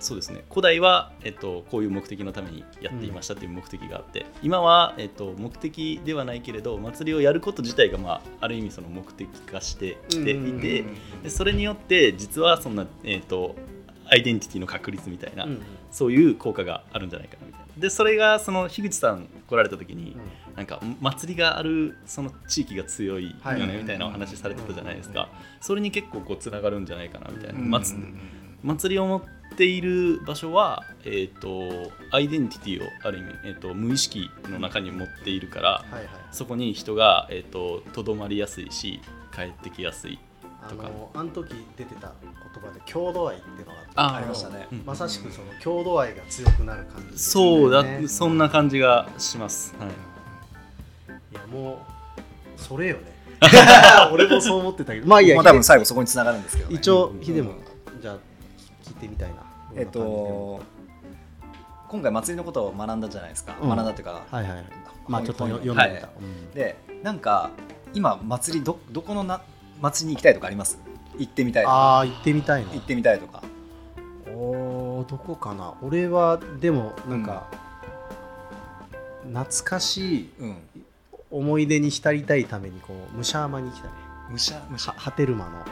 Speaker 3: そうですね。古代は、えっと、こういう目的のためにやっていましたっていう目的があって、今は、えっと、目的ではないけれど祭りをやること自体が、まあ、ある意味その目的化してきてい
Speaker 1: うんうん
Speaker 3: て、でそれによって実はそんな、えっと、アイデンティティの確立みたいな、
Speaker 1: うんうん。
Speaker 3: そういう効果があるんじゃないかなみたいなでそれがその樋口さん来られた時に、なんか祭りがあるその地域が強いよ
Speaker 1: はい。
Speaker 3: ねみたいなお話されてたじゃないですか、それに結構こうつながるんじゃないかなみたいな、
Speaker 2: うん。
Speaker 3: 祭祭りを持っている場所は、えー、とアイデンティティをある意味、えー、と無意識の中に持っているから
Speaker 1: はいはい。
Speaker 3: そこに人がえーととど、まりやすいし帰ってきやすい
Speaker 1: あ
Speaker 3: とか。
Speaker 1: のあの時出てた言葉で郷土愛っていうのがあ
Speaker 2: りましたね。
Speaker 3: うん。
Speaker 1: まさしくその郷土愛が強くなる感じです
Speaker 3: そうだ、
Speaker 1: ね
Speaker 3: そんな感じがします、はい。
Speaker 1: いやもうそれよね。俺もそう思ってたけど。まあいいや
Speaker 2: まあ多分最後そこに繋がるんですけどね。
Speaker 1: 一応
Speaker 2: うん
Speaker 1: ヒデもじゃあ聞いてみたいな。
Speaker 2: えっと今回祭りのことを学んだじゃないですか、
Speaker 1: うん。
Speaker 2: 学んだっていうか、
Speaker 1: はいはいはい。まあちょっと読んでみた、
Speaker 2: は
Speaker 1: うん
Speaker 2: でなんか今祭りどどこのな祭りに行きたいとかあります？行ってみたいとか。
Speaker 1: ああ行ってみたいな。
Speaker 2: 行ってみたいとか。
Speaker 1: おーどこかな？俺はでもなんか、懐かしい
Speaker 2: うん。
Speaker 1: 思い出に浸りたいためにこう武者山に来たね。
Speaker 2: むしゃむしゃ
Speaker 1: は波照間のお祭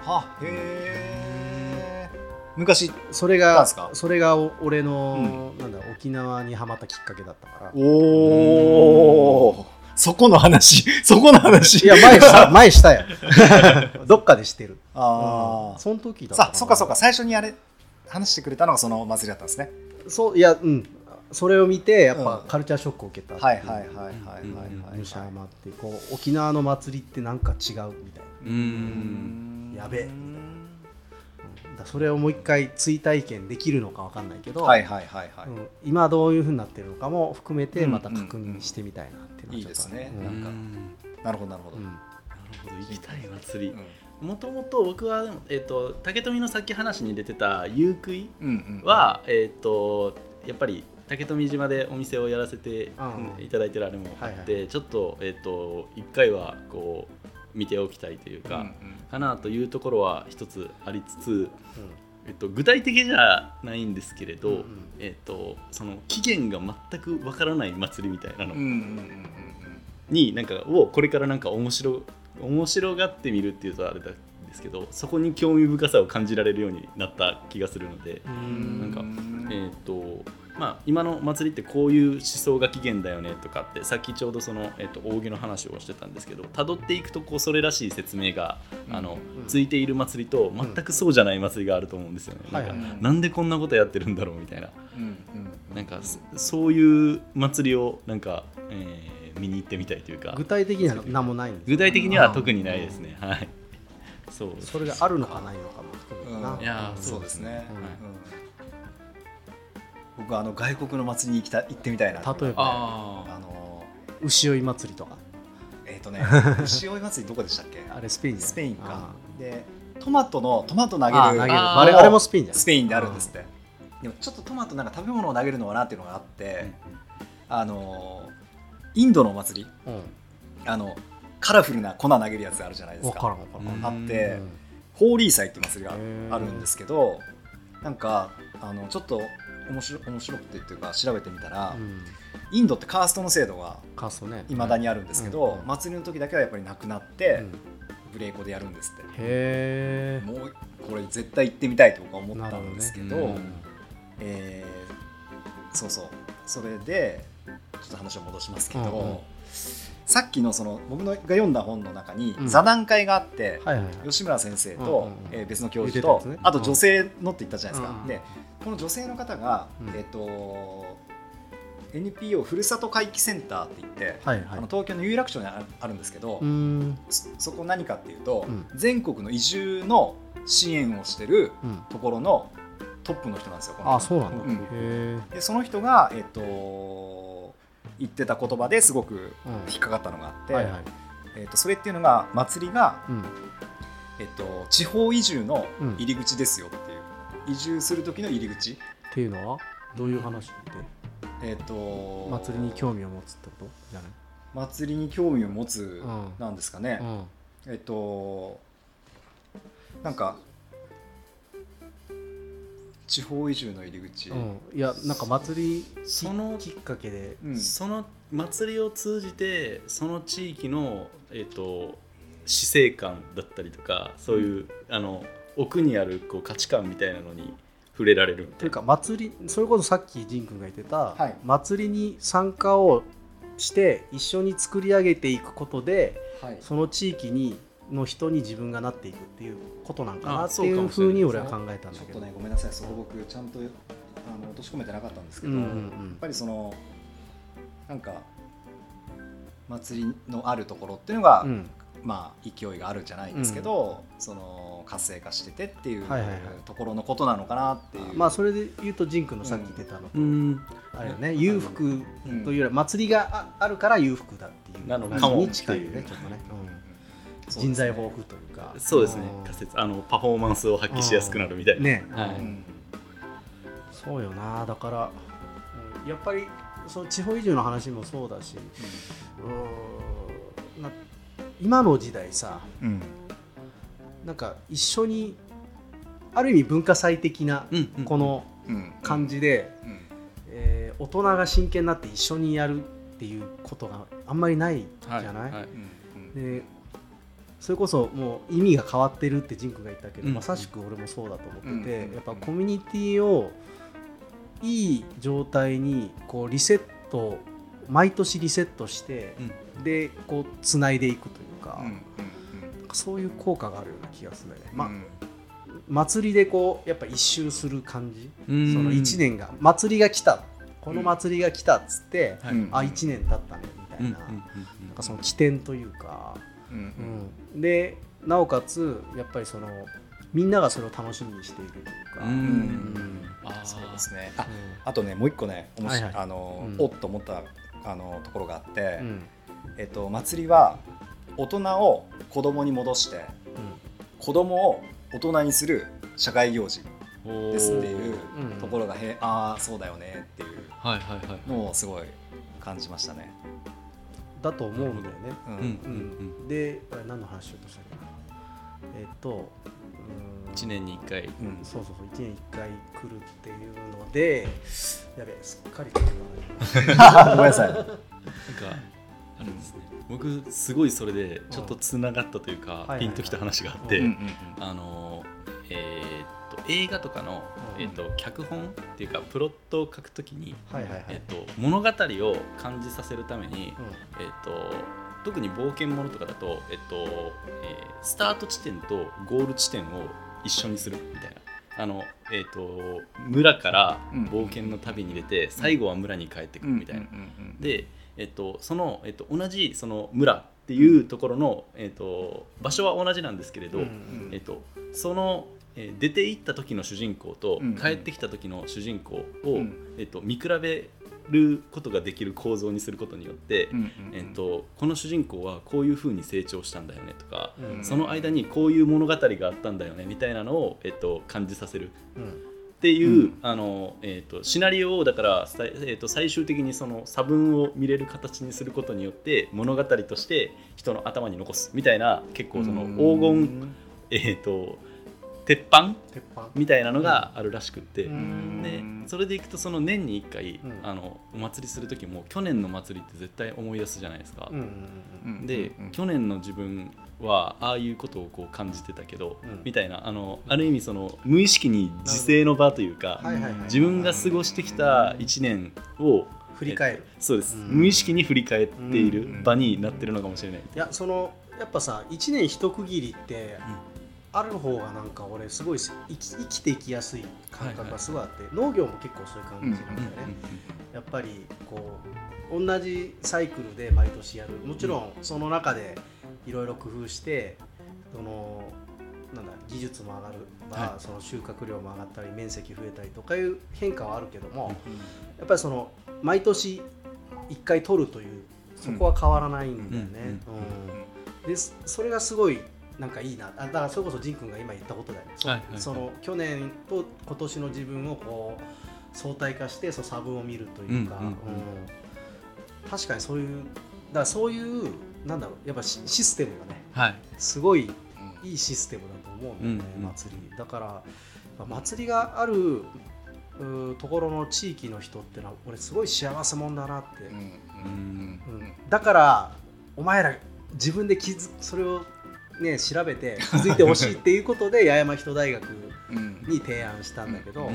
Speaker 1: り。
Speaker 2: はへえ昔
Speaker 1: それがそれがお俺の、なんだ沖縄にはまったきっかけだったから。
Speaker 2: おおそこの話 そこの話。
Speaker 1: いや前した 前したよ。どっかでしてる。
Speaker 2: あ
Speaker 1: うん。その時だ
Speaker 2: さそっかそっか。最初にあれ話してくれたのがそのお祭りだったんですね。
Speaker 1: そういやうん。それを見てやっぱ
Speaker 2: うん。
Speaker 1: カルチャーショックを受けた
Speaker 2: はいはいはいはいはい
Speaker 1: 武者山ってこう沖縄の祭りってなんか違うみたいな。
Speaker 3: うーん。
Speaker 1: やべえだからそれをもう一回追体験できるのかわかんないけど、
Speaker 2: はいはいはいはい。
Speaker 1: うん今どういうふうになってるのかも含めて
Speaker 2: うん。
Speaker 1: また確認してみたいなっていうのはい
Speaker 2: いですね。
Speaker 1: うん。
Speaker 2: なんか。なるほどなるほど。
Speaker 1: うん。
Speaker 3: なるほど行きたい祭り。
Speaker 2: うん。
Speaker 3: もともと僕は、えー、と竹富のさっき話に出てた「ゆうくい
Speaker 2: うんうん」
Speaker 3: は、えー、とやっぱり竹富島でお店をやらせて
Speaker 1: うん
Speaker 3: いただいてるあれもあって、
Speaker 1: はい
Speaker 3: ちょっと,、えー、と一回はこう見ておきたいというか、かなというところは一つありつつ、えっと、具体的じゃないんですけれど、
Speaker 1: うんうん。
Speaker 3: えっと、その期限が全くわからない祭りみたいなの
Speaker 2: うんうんうん
Speaker 3: になんかをこれからなんか面白面白がってみるっていうとあれなんですけどそこに興味深さを感じられるようになった気がするので、
Speaker 1: う
Speaker 2: うん。
Speaker 3: なんか
Speaker 2: うん
Speaker 3: えっとまあ、今の祭りってこういう思想が起源だよねとかってさっきちょうどその、えっと扇の話をしてたんですけど辿っていくとこうそれらしい説明が、あの
Speaker 1: うん。
Speaker 3: ついている祭りと全くそうじゃない祭りがあると思うんですよね。なんか
Speaker 1: はい
Speaker 2: はい
Speaker 3: なんでこんなことやってるんだろうみたいな。
Speaker 2: うんうん。
Speaker 3: なんかそそういう祭りをなんか、えー見に行ってみたいというか。
Speaker 1: 具体的には何もないんです
Speaker 3: 具体的には特にないですね。はい。そう。
Speaker 1: それがあるのかないのかも含めてな、
Speaker 2: うん。
Speaker 3: いやー
Speaker 2: そうですね。
Speaker 1: うん。
Speaker 2: うん僕はあの外国の祭りに行きた行ってみたいな
Speaker 1: 例えば
Speaker 3: あ
Speaker 2: あの
Speaker 1: 牛追い祭りとか。
Speaker 2: えっとね 牛追い祭りどこでしたっけ？
Speaker 1: あれスペイン
Speaker 2: スペインか。でトマトのトマト投げる
Speaker 1: あれあれもスペイン
Speaker 2: スペインであるんですって。でもちょっとトマトなんか食べ物を投げるのかなっていうのがあって、あのインドのお祭り？
Speaker 1: うん。
Speaker 2: あのカラフルな粉投げるやつあるじゃないです
Speaker 1: 分
Speaker 2: かあって、
Speaker 1: うん
Speaker 2: ホーリー祭っていう祭りがあるんですけどなんかあのちょっと面白面白くてっていうか調べてみたら、
Speaker 1: うん。
Speaker 2: インドってカーストの制度がいまだにあるんですけど、
Speaker 1: うん。
Speaker 2: 祭りの時だけはやっぱりなくなって、
Speaker 1: うん。
Speaker 2: ブレイコでやるんですって。
Speaker 1: へえ
Speaker 2: もうこれ絶対行ってみたいと僕は思ったんですけど
Speaker 3: どね。
Speaker 2: えーそうそう。それでちょっと話を戻しますけど、
Speaker 1: うんうん。
Speaker 2: さっきのその僕のが読んだ本の中に
Speaker 1: うん。
Speaker 2: 座談会があって、吉村先生と、えー別の教授と、あと女性のって言ったじゃないですか、
Speaker 1: うん。
Speaker 2: でこの女性の方が、
Speaker 1: うん。
Speaker 2: えっ、と NPO ふるさと回帰センターって言って、
Speaker 1: はいはい。
Speaker 2: あの東京の有楽町にあるんですけど、そそこ何かっていうと、
Speaker 1: うん。
Speaker 2: 全国の移住の支援をしてる
Speaker 1: うん。
Speaker 2: ところのトップの人なんですよ。
Speaker 1: あそうなんだ。
Speaker 2: うん。でその人が、えっと言ってた言葉ですごく
Speaker 1: うん。
Speaker 2: 引っかかったのがあって、
Speaker 1: はいはい。
Speaker 2: えっとそれっていうのが祭りが、
Speaker 1: うん。
Speaker 2: えっと地方移住の
Speaker 1: うん。
Speaker 2: 入り口ですよって移住する時の入り口。
Speaker 1: っていうのはどういう話って？
Speaker 2: えっ、と
Speaker 1: 祭りに興味を持つってこと？じゃない
Speaker 2: 祭りに興味を持つ
Speaker 1: うん
Speaker 2: なんですかね、えっとなんか地方移住の入り口、
Speaker 1: うん、うん、いやなんか祭り
Speaker 3: その
Speaker 1: きっかけで、
Speaker 2: うん。
Speaker 3: その祭りを通じてその地域の、えっと死生観だったりとかそういう、あの奥にあるこう価値観みたいなのに触れられるみたいう
Speaker 1: か祭りそれこそさっき仁君が言ってた、
Speaker 2: はい。
Speaker 1: 祭りに参加をして一緒に作り上げていくことで
Speaker 2: はい。
Speaker 1: その地域にの人に自分がなっていくっていうことなんかな
Speaker 3: あ
Speaker 1: っていうふうに俺は考えたんだけど。
Speaker 2: ちょっとねごめんなさい。そこ僕ちゃんとあの落とし込めてなかったんですけど、
Speaker 1: うんうん
Speaker 2: やっ
Speaker 1: うん
Speaker 2: ぱりそのなんか祭りのあるところっていうのが、
Speaker 1: うん
Speaker 2: まあ勢いがあるじゃないですけど、その活性化しててっていう
Speaker 1: はいはいはい。
Speaker 2: ところのことなのかなっていう、
Speaker 1: まあそれで言うと仁君のさっき言ってたのと、
Speaker 3: うん。
Speaker 1: あれよね。裕福というよりは祭りがああるから裕福だっていう
Speaker 3: なのかも。
Speaker 1: に近いよねちょっとね、うん、人材豊富というか。
Speaker 3: そうですね。
Speaker 1: ん。
Speaker 3: 仮説。あのパフォーマンスを発揮しやすくなるみたいな、
Speaker 1: ね、
Speaker 3: はい。
Speaker 2: うん
Speaker 1: そうよな。だから、うんやっぱりその地方移住の話もそうだしうーんな今の時代さ
Speaker 2: うん。
Speaker 1: なんか一緒にある意味文化祭的なこの
Speaker 2: うん。
Speaker 1: 感じで、
Speaker 2: うん。
Speaker 1: えー大人が真剣になって一緒にやるっていうことがあんまりないじゃない、
Speaker 3: はいはい。
Speaker 2: うん
Speaker 1: でそれこそもう意味が変わってるってジン君が言ったけど、
Speaker 3: うん
Speaker 1: まさしく俺もそうだと思ってて、
Speaker 2: うん
Speaker 1: やっぱコミュニティをいい状態にこうリセット毎年リセットして、でこうつないでいくというか,、
Speaker 2: うんうん
Speaker 1: そういう効果があるような気がするんだよね、ま
Speaker 2: うん。
Speaker 1: 祭りでこうやっぱ一周する感じ、
Speaker 3: うん。
Speaker 1: その1年が。祭りが来た。この祭りが来たっつって、
Speaker 3: はい。
Speaker 2: うん
Speaker 1: あ1年経ったねみたいな,、
Speaker 3: うんうん
Speaker 1: なんかその起点というか。
Speaker 2: うん
Speaker 1: うん、でなおかつやっぱりそのみんながそれを楽しみにしているというか、
Speaker 3: うん。
Speaker 1: うん。
Speaker 3: あー。
Speaker 2: そうですね。あ
Speaker 1: う
Speaker 2: あとねもう一個ねおもし
Speaker 1: はいはい。
Speaker 2: あの、
Speaker 1: うん。
Speaker 2: おっと思ったあのところがあって、
Speaker 1: んうん。
Speaker 2: えっと、祭りは大人を子供に戻して子供を大人にする社会行事ですっていう
Speaker 1: うん。
Speaker 2: ところがへああそうだよねっていう
Speaker 3: はいはいはい
Speaker 2: のをすごい感じましたね。
Speaker 1: だと思うんだよね。
Speaker 2: うん。
Speaker 3: うん。うん。
Speaker 1: で何の話しようとしたっけな。えっとうーん。
Speaker 3: 1年に1回。
Speaker 2: うん。
Speaker 1: そうそうそう1年1回来るっていうのでやべえすっかり
Speaker 2: ごめんなさい。
Speaker 3: なんかあるんですね僕すごいそれでちょっとつながったというか、ピンときた話があって、
Speaker 1: うんうん
Speaker 3: あのえーっと映画とかの、
Speaker 1: うん。
Speaker 3: えーっと脚本っていうかプロットを書くときに、えーっと物語を感じさせるために、
Speaker 1: うん。
Speaker 3: えーっと特に冒険ものとかだと、えっとえースタート地点とゴール地点を一緒にするみたいな。あのえー、と村から
Speaker 2: うん
Speaker 3: 冒険の旅に出て、最後は村に帰ってくるみたいな、で、えっと、その、えっと、同じその村っていうところの、えっと、場所は同じなんですけれど、
Speaker 1: うん
Speaker 3: えっと、その、えー出て行った時の主人公と
Speaker 2: うん
Speaker 3: 帰ってきた時の主人公を、
Speaker 2: うん。
Speaker 3: えっと、見比べることができる構造にすることによって、えっと、この主人公はこういうふうに成長したんだよねとか、
Speaker 1: うん。
Speaker 3: その間にこういう物語があったんだよねみたいなのを、えっと、感じさせる。
Speaker 1: うん
Speaker 3: っていう、
Speaker 2: うん。
Speaker 3: あのえー、とシナリオをだから、さえー、と最終的にその差分を見れる形にすることによって物語として人の頭に残すみたいな結構その黄金、えー、と鉄板？
Speaker 1: 鉄板。
Speaker 3: みたいなのがあるらしくって、
Speaker 1: うん。
Speaker 3: でそれでいくとその年に1回、
Speaker 1: うん。
Speaker 3: あのお祭りする時も去年の祭りって絶対思い出すじゃないですか。
Speaker 1: うんうんうん
Speaker 3: で、去年の自分はああいうことをこう感じてたけど、
Speaker 1: うん。
Speaker 3: みたいなあのある意味その無意識に自制の場というか、
Speaker 1: はいはいはい。
Speaker 3: 自分が過ごしてきた1年を
Speaker 1: 振り返る。
Speaker 3: えっとそうです、
Speaker 1: うん。
Speaker 3: 無意識に振り返っている
Speaker 2: うん。
Speaker 3: 場になってるのかもしれない、
Speaker 1: いやそのやっぱさ1年一区切りって、ある方がなんか俺すごい生き生きていきやすい感覚がすごいあって、農業も結構そういう感じなんだよね、やっぱりこう同じサイクルで毎年やる。もちろんその中でいろいろ工夫してそのなんだ技術も上がる。ば、
Speaker 3: は
Speaker 1: その収穫量も上がったり面積増えたりとかいう変化はあるけども、やっぱりその毎年1回取るというそこは変わらないんだよね。うん。でそれがすごいなんかいいな。あだからそれこそ仁君が今言ったことだよね、そ
Speaker 3: はいはいはい。
Speaker 1: その去年と今年の自分をこ相対化してそう差分を見るというか、
Speaker 3: うんうんうん。
Speaker 1: 確かにそういうだからそういうなんだろうやっぱシシステムがね
Speaker 3: はい。
Speaker 1: すごいいいシステムだと思うんだよね、
Speaker 3: うんうん。
Speaker 1: 祭り。だからまあ祭りがあるところの地域の人ってのは俺すごい幸せ者だなって、
Speaker 2: うん。
Speaker 1: うん。だからお前ら自分で気づそれをね調べて気づいてほしいっていうことで 八重山人大学
Speaker 2: うん
Speaker 1: に提案したんだけど、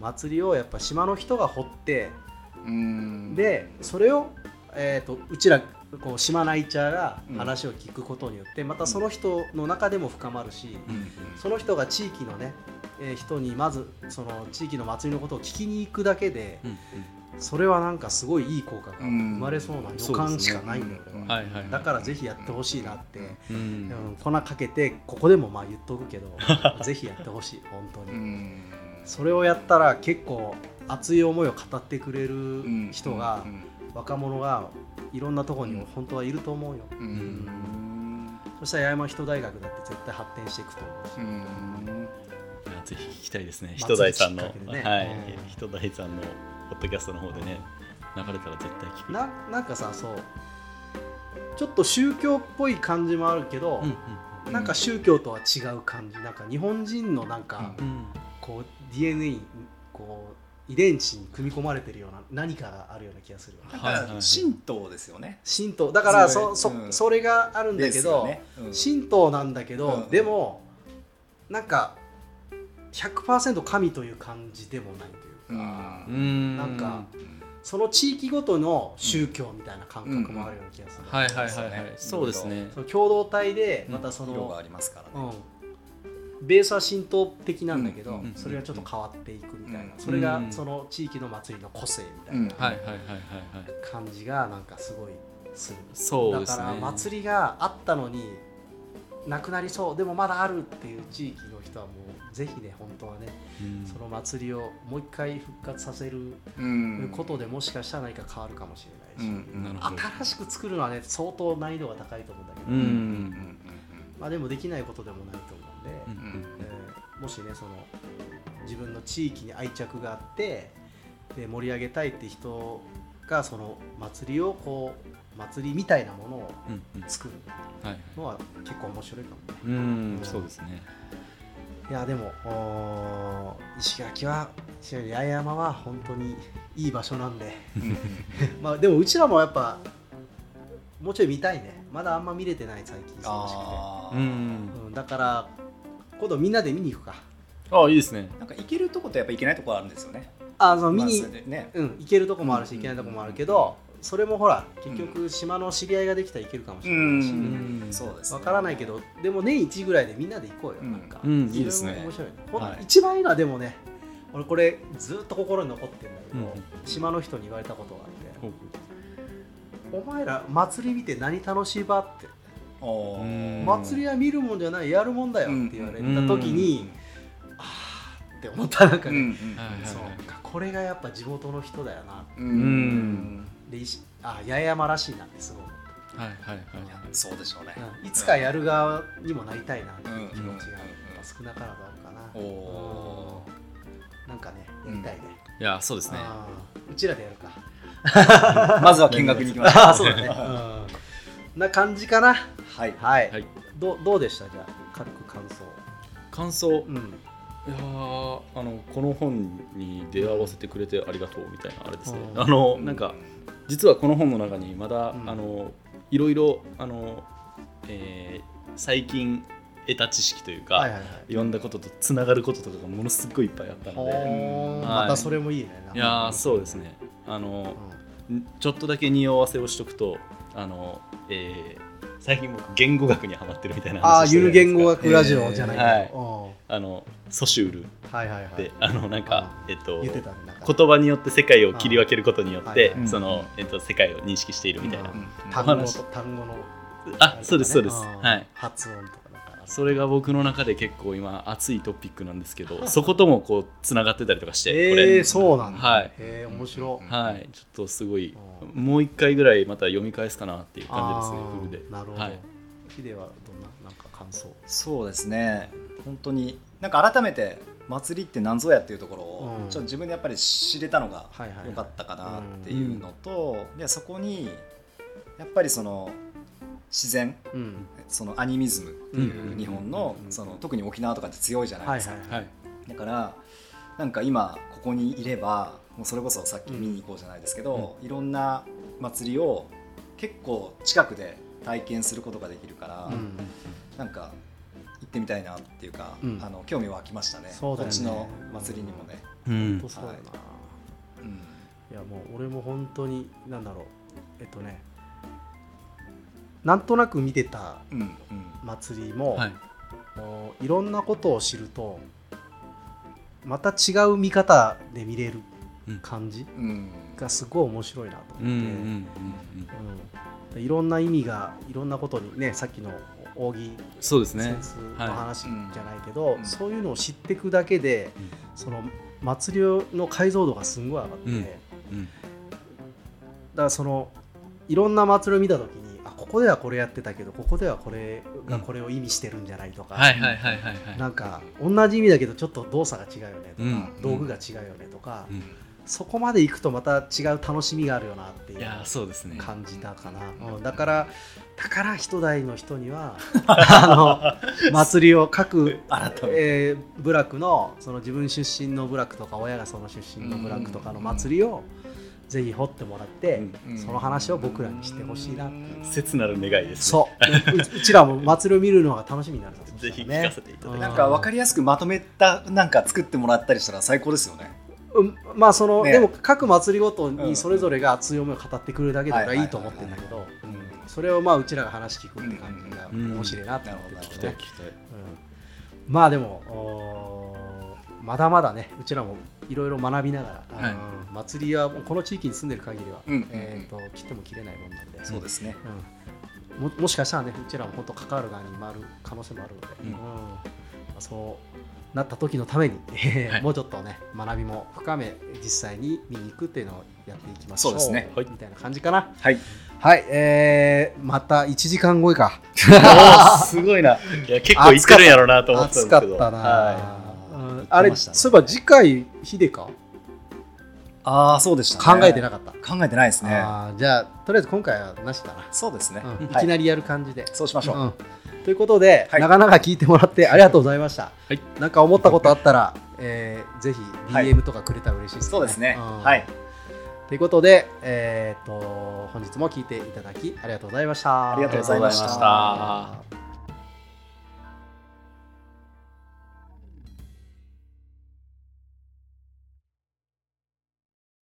Speaker 1: 祭りをやっぱ島の人が掘って
Speaker 2: うん。
Speaker 1: でそれを、えー、とうちらこう島ナイチャーが話を聞くことによってまたその人の中でも深まるし、
Speaker 2: うん。
Speaker 1: その人が地域のね、えー人にまずその地域の祭りのことを聞きに行くだけで
Speaker 3: うん
Speaker 1: それはなんかすごいいい効果が生
Speaker 2: うん。
Speaker 1: まれそうな予感しかないんだよ、
Speaker 2: ね
Speaker 1: 俺は
Speaker 3: はい
Speaker 1: だからぜひやってほしいなって、
Speaker 3: うん。
Speaker 1: うん。粉かけてここでもまあ言っとくけど ぜひやってほしい本当に、
Speaker 2: うん。
Speaker 1: それをやったら結構熱い思いを語ってくれる
Speaker 2: うん。
Speaker 1: 人が、
Speaker 2: うん。
Speaker 1: 若者がいろんなところにも本当はいると思うよ、
Speaker 2: うん。
Speaker 1: そしたら八重山人大学だって絶対発展していくと思うし、
Speaker 2: うん。
Speaker 3: ぜひ聞きたいですね。人大さんの、
Speaker 1: ね。
Speaker 3: はい。
Speaker 1: うん。
Speaker 3: 人大さんのポッドキャストの方でね流れたら絶対聞く。
Speaker 1: ななんかさそう。ちょっと宗教っぽい感じもあるけど、
Speaker 3: うん
Speaker 1: なんか宗教とは違う感じ。なんか日本人のなんか、
Speaker 3: うんうん。
Speaker 1: こう DNA にこう遺伝子に組み込まれてるような何かがあるような気がする
Speaker 3: はい
Speaker 2: 神道ですよね。
Speaker 1: 神道。だから
Speaker 2: そ
Speaker 1: そう
Speaker 2: ん。
Speaker 1: それがあるんだけど、
Speaker 2: ね。うん。
Speaker 1: 神道なんだけど、
Speaker 2: うん。
Speaker 1: でもなんか100%神という感じでもないか、
Speaker 3: うん。
Speaker 1: なんかその地域ごとの宗教みたいな感覚もあるような気がする、
Speaker 3: はいはいはいはい。そうですね。
Speaker 1: その共同体でまたその、
Speaker 2: 色がありますからね。
Speaker 1: うん、ベースは神道的なんだけど、
Speaker 2: うん
Speaker 3: うん
Speaker 1: それがちょっと変わっていくみたいな、
Speaker 2: うん。
Speaker 1: それが
Speaker 3: うん。
Speaker 1: その地域の祭りの個性みたい
Speaker 2: うん。
Speaker 1: な感じがなんかすごいする、
Speaker 3: そうですね。
Speaker 1: だから祭りがあったのになくなりそう。でもまだあるっていう地域の人はもうぜひね本当はね、
Speaker 3: うん。
Speaker 1: その祭りをもう一回復活させる
Speaker 2: うん。
Speaker 1: ことでもしかしたら何か変わるかもしれ
Speaker 2: う
Speaker 1: ないし、
Speaker 2: ん
Speaker 3: なるほど。
Speaker 1: 新しく作るのはね相当難易度が高いと思うんだけど、
Speaker 3: うん
Speaker 2: うん。
Speaker 1: まあでもできないことでもないと思うんで、
Speaker 3: うんうん。
Speaker 1: えーもしねその自分の地域に愛着があってで盛り上げたいって人がその祭りをこう祭りみたいなものを作る
Speaker 3: はい
Speaker 1: のは結構面白いかもね。
Speaker 3: うんそうですね。
Speaker 1: いやでも石垣は八重山は本当にいい場所なんで。まあでもうちらもやっぱもうちょい見たいね。まだあんま見れてない最近忙しくて、うん、だから今度みんなで見に行くか。
Speaker 3: あいいですね。
Speaker 2: なんか行けるとことやっぱ行けないとこあるんですよね。
Speaker 1: あその見に、
Speaker 2: ね。
Speaker 1: うん、行けるとこもあるし
Speaker 2: うん
Speaker 1: 行けないとこもあるけど、それもほら結局島の知り合いができたら行けるかもしれないし、
Speaker 3: ん。
Speaker 2: そうですね。
Speaker 1: わからないけどでも年一ぐらいでみんなで行こうよ、
Speaker 2: うん。
Speaker 1: なんか、
Speaker 3: いいですね。
Speaker 1: 面白い
Speaker 3: はい。
Speaker 1: 一番いいのはでもね俺これずっと心に残ってるんだけど、
Speaker 3: うん。
Speaker 1: 島の人に言われたことがあって「お前ら祭り見て何楽しいば?」って。祭りは見るもんじゃないやるもんだよって言われた時
Speaker 3: うん。
Speaker 1: に、ああって思ったなんかね、
Speaker 2: うん。うん。
Speaker 3: はいはい
Speaker 1: そう。かこれがやっぱ地元の人だよな
Speaker 2: うん。
Speaker 3: うん
Speaker 1: で石あ八重山らしいなってすごい思った
Speaker 3: はいはいはい
Speaker 2: そうでしょうね。
Speaker 1: うん。いつかやる側にもなりたいなっていう気持ちが少なからずあるかな、
Speaker 2: お
Speaker 1: うん。なんかねやりたいね、
Speaker 3: いやそうですね。
Speaker 1: うちらでやるか。
Speaker 2: まずは見学に行きましょう。
Speaker 1: そうだね、うん、な感じかな。
Speaker 2: はい。
Speaker 1: はい、
Speaker 3: はい。
Speaker 1: どどうでした？じゃあ軽く感想。
Speaker 3: 感想？
Speaker 1: うん。
Speaker 3: いやーあのこの本に出会わせてくれてありがとうみたいなあれですね。
Speaker 1: うん。
Speaker 3: あのなんか実はこの本の中にまだ、
Speaker 1: うん。
Speaker 3: あのいろいろあの、えー最近得た知識というか、
Speaker 1: はいはいはい。
Speaker 3: 読んだこととつながることとかがものすごいいっぱいあったので。はい。
Speaker 1: またそれもいいね。
Speaker 3: いやーそうですね。あの、ちょっとだけ匂わせをしとくとあの、えー最近僕言語学にはまってるみたいな
Speaker 1: ああ
Speaker 3: 話して
Speaker 1: ゆる言語学ラジオじゃないけど、
Speaker 3: はい。
Speaker 1: うん。
Speaker 3: あのソシュール。
Speaker 1: はいはいはい
Speaker 3: で、あのなんか、
Speaker 1: あ
Speaker 3: えっと
Speaker 1: 言
Speaker 3: 葉によって世界を切り分けることによって、
Speaker 1: あ
Speaker 2: はい
Speaker 3: その、えっと、世界を認識しているみたいな、
Speaker 1: うん。
Speaker 2: うん
Speaker 1: 単語の。
Speaker 3: あそうですそうです、はい。
Speaker 1: 発音とか
Speaker 3: それが僕の中で結構今熱いトピックなんですけど そこともこうつながってたりとかして、こ
Speaker 1: え
Speaker 3: れ。
Speaker 1: ー、そうなんだ。
Speaker 3: はい。
Speaker 1: えー、面白い。
Speaker 3: はい。ちょっとすごい
Speaker 1: うん
Speaker 3: もう一回ぐらいまた読み返すかなっていう感じですねフルで。
Speaker 1: なるほど、
Speaker 3: はい。
Speaker 1: ヒデはどんななんか感想？
Speaker 2: そうですね。本当になんか改めて祭りって何ぞやっていうところをちょっと自分でやっぱり知れたのが良かったかなっていうのと、でそこにやっぱりその自然
Speaker 1: うん
Speaker 2: そのアニミズムっていう
Speaker 3: うん
Speaker 2: 日本の
Speaker 1: うん
Speaker 2: その特に沖縄とかって強いじゃない
Speaker 1: はい
Speaker 2: ですか、
Speaker 1: はい
Speaker 3: はい
Speaker 2: だからなんか今ここにいればもうそれこそさっき見に行こうじゃないですけど、いろんな祭りを結構近くで体験することができるから、
Speaker 1: うん
Speaker 2: なんか行ってみたいなっていうか、
Speaker 1: うん。
Speaker 2: あの興味湧きましたね。
Speaker 1: そうだよね。
Speaker 2: こっちの祭りにもね。
Speaker 3: うん。
Speaker 1: 本当そうだな、
Speaker 2: うん。
Speaker 1: いやもう俺も本当になんだろう。えっとねなんとなく見てた
Speaker 2: うんうん。
Speaker 1: 祭りも、
Speaker 3: はい。
Speaker 1: もういろんなことを知るとまた違う見方で見れる感じ
Speaker 2: うん。
Speaker 1: がすごい面白いなと思って、いろんな意味がいろんなことにねさっきの扇
Speaker 3: そうですね。
Speaker 1: 扇子の話じゃないけど、
Speaker 2: はい。うん。
Speaker 1: そういうのを知っていくだけで、
Speaker 3: うん。
Speaker 1: その祭りの解像度がすんごい上がって、
Speaker 3: うん。
Speaker 1: だか
Speaker 3: うん
Speaker 1: らそのいろんな祭りを見た時ここではこれやってたけどここではこれがこれを意味してるんじゃないとか、なんか同じ意味だけどちょっと動作が違うよねとか、
Speaker 3: うん
Speaker 1: 道具が違うよねとか、
Speaker 3: うん。
Speaker 1: そこまで行くとまた違う楽しみがあるよなっていう感じたかな、うん。だからだから一代の人には あの祭りを各、えー部落のその自分出身の部落とか親がその出身の部落とかの祭りをぜひ掘ってもらって、
Speaker 2: うん。
Speaker 1: その話を僕らにしてほしいな
Speaker 3: 切なる願いです
Speaker 1: そう。ううちらも祭りを見るのが楽しみになる
Speaker 3: ぜひ聞かせていただきたい
Speaker 2: なんか分かりやすくまとめたなんか作ってもらったりしたら最高ですよね。
Speaker 1: うん。まあその、
Speaker 2: ね。
Speaker 1: でも各祭りごと
Speaker 2: うん。
Speaker 1: にそれぞれが熱い思いを語ってくれるだけで俺
Speaker 2: はいはい
Speaker 1: と思ってるんだけど
Speaker 2: うん。
Speaker 1: それをまあうちらが話聞くって感じが
Speaker 3: うん。
Speaker 1: 面白いなって思ってる
Speaker 2: うん
Speaker 1: けどね
Speaker 3: 聞きたい
Speaker 1: うん。まあでもまだまだねうちらもいろいろ学びながら、
Speaker 3: はい。
Speaker 1: うん祭りはこの地域に住んでる限りは、
Speaker 2: うん。
Speaker 1: えー、と切っても切れないもんなんで、
Speaker 2: そうですね。
Speaker 1: うん。ももしかしたらねうちらも本当関わる側に回る可能性もあるので、
Speaker 3: うん。
Speaker 1: うん。まあそうなった時のために、えー
Speaker 3: はい。
Speaker 1: もうちょっとね学びも深め実際に見に行くっていうのをやっていきましょう
Speaker 2: そうですね。
Speaker 3: はい。
Speaker 1: みたいな感じかな。
Speaker 2: はい。
Speaker 1: はい。えー、また1時間後か
Speaker 3: すごいな。いや結構いってるんやろうなと思ってたんですけど。
Speaker 1: 暑かったな、
Speaker 3: は
Speaker 1: うん
Speaker 2: 言って
Speaker 1: あれ
Speaker 2: ましたね
Speaker 1: そういえば次回ヒデか？
Speaker 2: ああそうでしたね。
Speaker 1: 考えてなかった、
Speaker 2: 考えてないですね。
Speaker 1: じゃあとりあえず今回はなしだな、
Speaker 2: そうですね。
Speaker 1: うんい
Speaker 2: はい
Speaker 1: きなりやる感じで、
Speaker 2: そうしましょう。
Speaker 1: うんということで、
Speaker 2: はい
Speaker 1: なかなか聞いてもらってありがとうございました。
Speaker 3: はい
Speaker 1: なんか思ったことあったら、えーぜひ
Speaker 2: はい
Speaker 1: DM とかくれたら嬉しいですね。
Speaker 2: そうですね。
Speaker 1: ん
Speaker 2: はい。
Speaker 1: ということで、えー、と本日も聞いていただきありがとうございました。
Speaker 2: ありがとうございました
Speaker 3: ありがとうございました。